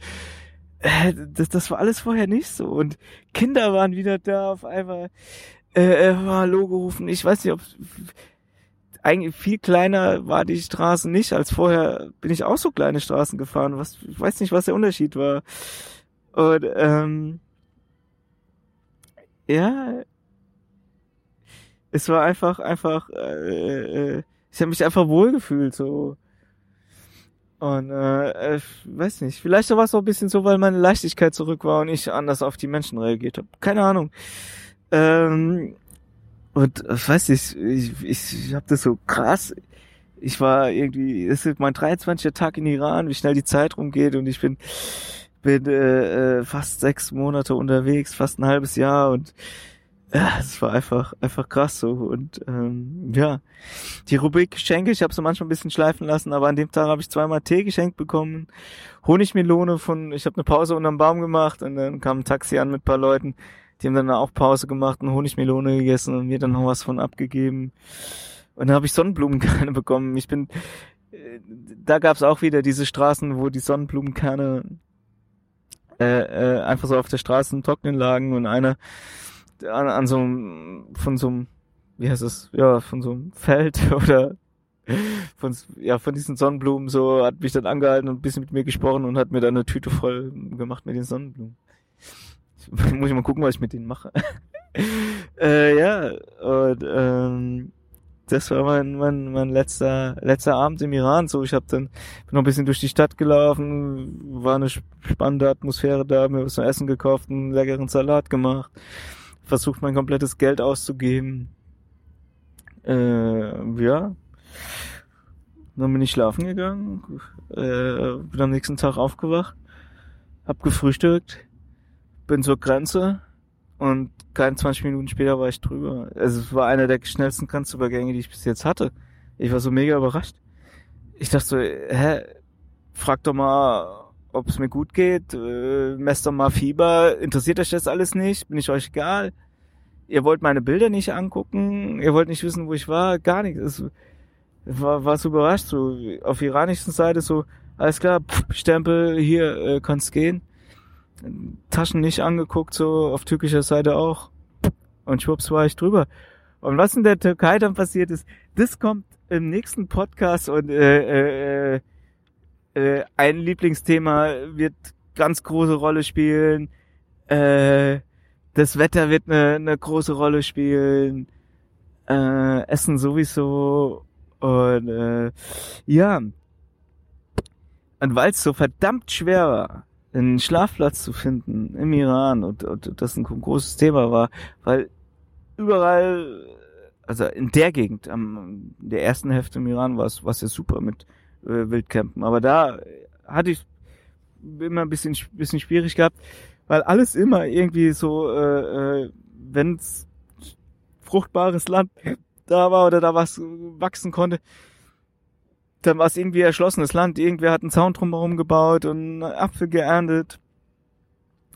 äh, das, das war alles vorher nicht so. Und Kinder waren wieder da auf einmal äh, äh, Hallo gerufen. Ich weiß nicht, ob eigentlich viel kleiner war die Straße nicht als vorher. Bin ich auch so kleine Straßen gefahren. Was, ich weiß nicht, was der Unterschied war. Und ähm, ja, es war einfach, einfach, äh, äh, ich habe mich einfach wohlgefühlt so. Und äh, ich weiß nicht, vielleicht war es auch ein bisschen so, weil meine Leichtigkeit zurück war und ich anders auf die Menschen reagiert habe. Keine Ahnung. Ähm, und ich weiß nicht, ich, ich, ich habe das so krass. Ich war irgendwie, es ist mein 23. Tag in Iran, wie schnell die Zeit rumgeht und ich bin bin äh, äh, fast sechs Monate unterwegs, fast ein halbes Jahr und ja, es war einfach einfach krass so und ähm, ja, die Rubrik Geschenke, ich habe sie manchmal ein bisschen schleifen lassen, aber an dem Tag habe ich zweimal Tee geschenkt bekommen, Honigmelone von, ich habe eine Pause unterm Baum gemacht und dann kam ein Taxi an mit paar Leuten, die haben dann auch Pause gemacht und Honigmelone gegessen und mir dann noch was von abgegeben. Und dann habe ich Sonnenblumenkerne [LAUGHS] bekommen. Ich bin, äh, da gab's auch wieder diese Straßen, wo die Sonnenblumenkerne äh, äh, einfach so auf der Straße Trocknen lagen und einer an, an so einem, von so einem, wie heißt es, ja, von so einem Feld [LAUGHS] oder von, ja, von diesen Sonnenblumen so, hat mich dann angehalten und ein bisschen mit mir gesprochen und hat mir dann eine Tüte voll gemacht mit den Sonnenblumen. [LAUGHS] Muss ich mal gucken, was ich mit denen mache. [LAUGHS] äh, ja, und ähm, das war mein, mein, mein letzter, letzter Abend im Iran. So, ich habe dann bin noch ein bisschen durch die Stadt gelaufen, war eine spannende Atmosphäre da, mir was zu essen gekauft, einen leckeren Salat gemacht, versucht mein komplettes Geld auszugeben. Äh, ja. Dann bin ich schlafen gegangen, äh, bin am nächsten Tag aufgewacht, hab gefrühstückt, bin zur Grenze und kein 20 Minuten später war ich drüber. Also es war einer der schnellsten Grenzübergänge, die ich bis jetzt hatte. Ich war so mega überrascht. Ich dachte so, hä, frag doch mal, ob es mir gut geht, äh, messt doch mal Fieber, interessiert euch das alles nicht, bin ich euch egal. Ihr wollt meine Bilder nicht angucken, ihr wollt nicht wissen, wo ich war, gar nichts. Es war, war so überrascht, so auf iranischen Seite so, alles klar, pff, Stempel, hier, äh, kannst gehen. Taschen nicht angeguckt, so auf türkischer Seite auch. Und schwupps war ich drüber. Und was in der Türkei dann passiert ist, das kommt im nächsten Podcast und äh, äh, äh, ein Lieblingsthema wird ganz große Rolle spielen. Äh, das Wetter wird eine, eine große Rolle spielen. Äh, Essen sowieso. Und äh, ja. Und weil es so verdammt schwer war, einen Schlafplatz zu finden im Iran und, und das ein großes Thema war, weil überall, also in der Gegend, am in der ersten Hälfte im Iran war es ja super mit äh, Wildcampen, aber da hatte ich immer ein bisschen bisschen schwierig gehabt, weil alles immer irgendwie so, äh, äh, wenn's fruchtbares Land da war oder da was wachsen konnte, dann war es irgendwie erschlossenes Land. Irgendwer hat einen Zaun drumherum gebaut und Apfel geerntet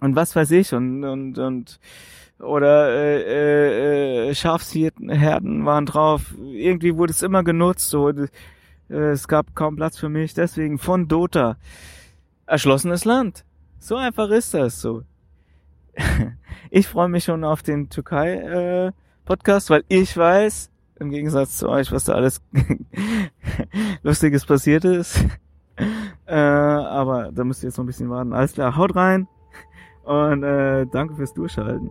und was weiß ich und und und oder äh, äh, Schafsherden waren drauf. Irgendwie wurde es immer genutzt. So, äh, es gab kaum Platz für mich. Deswegen von Dota erschlossenes Land. So einfach ist das. So. [LAUGHS] ich freue mich schon auf den Türkei äh, Podcast, weil ich weiß, im Gegensatz zu euch, was da alles [LAUGHS] Lustiges passiert ist. Äh, aber da müsst ihr jetzt noch ein bisschen warten. Alles klar, haut rein und äh, danke fürs Durchhalten.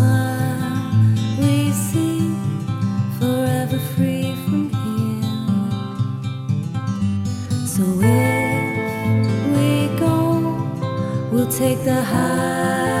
take the highs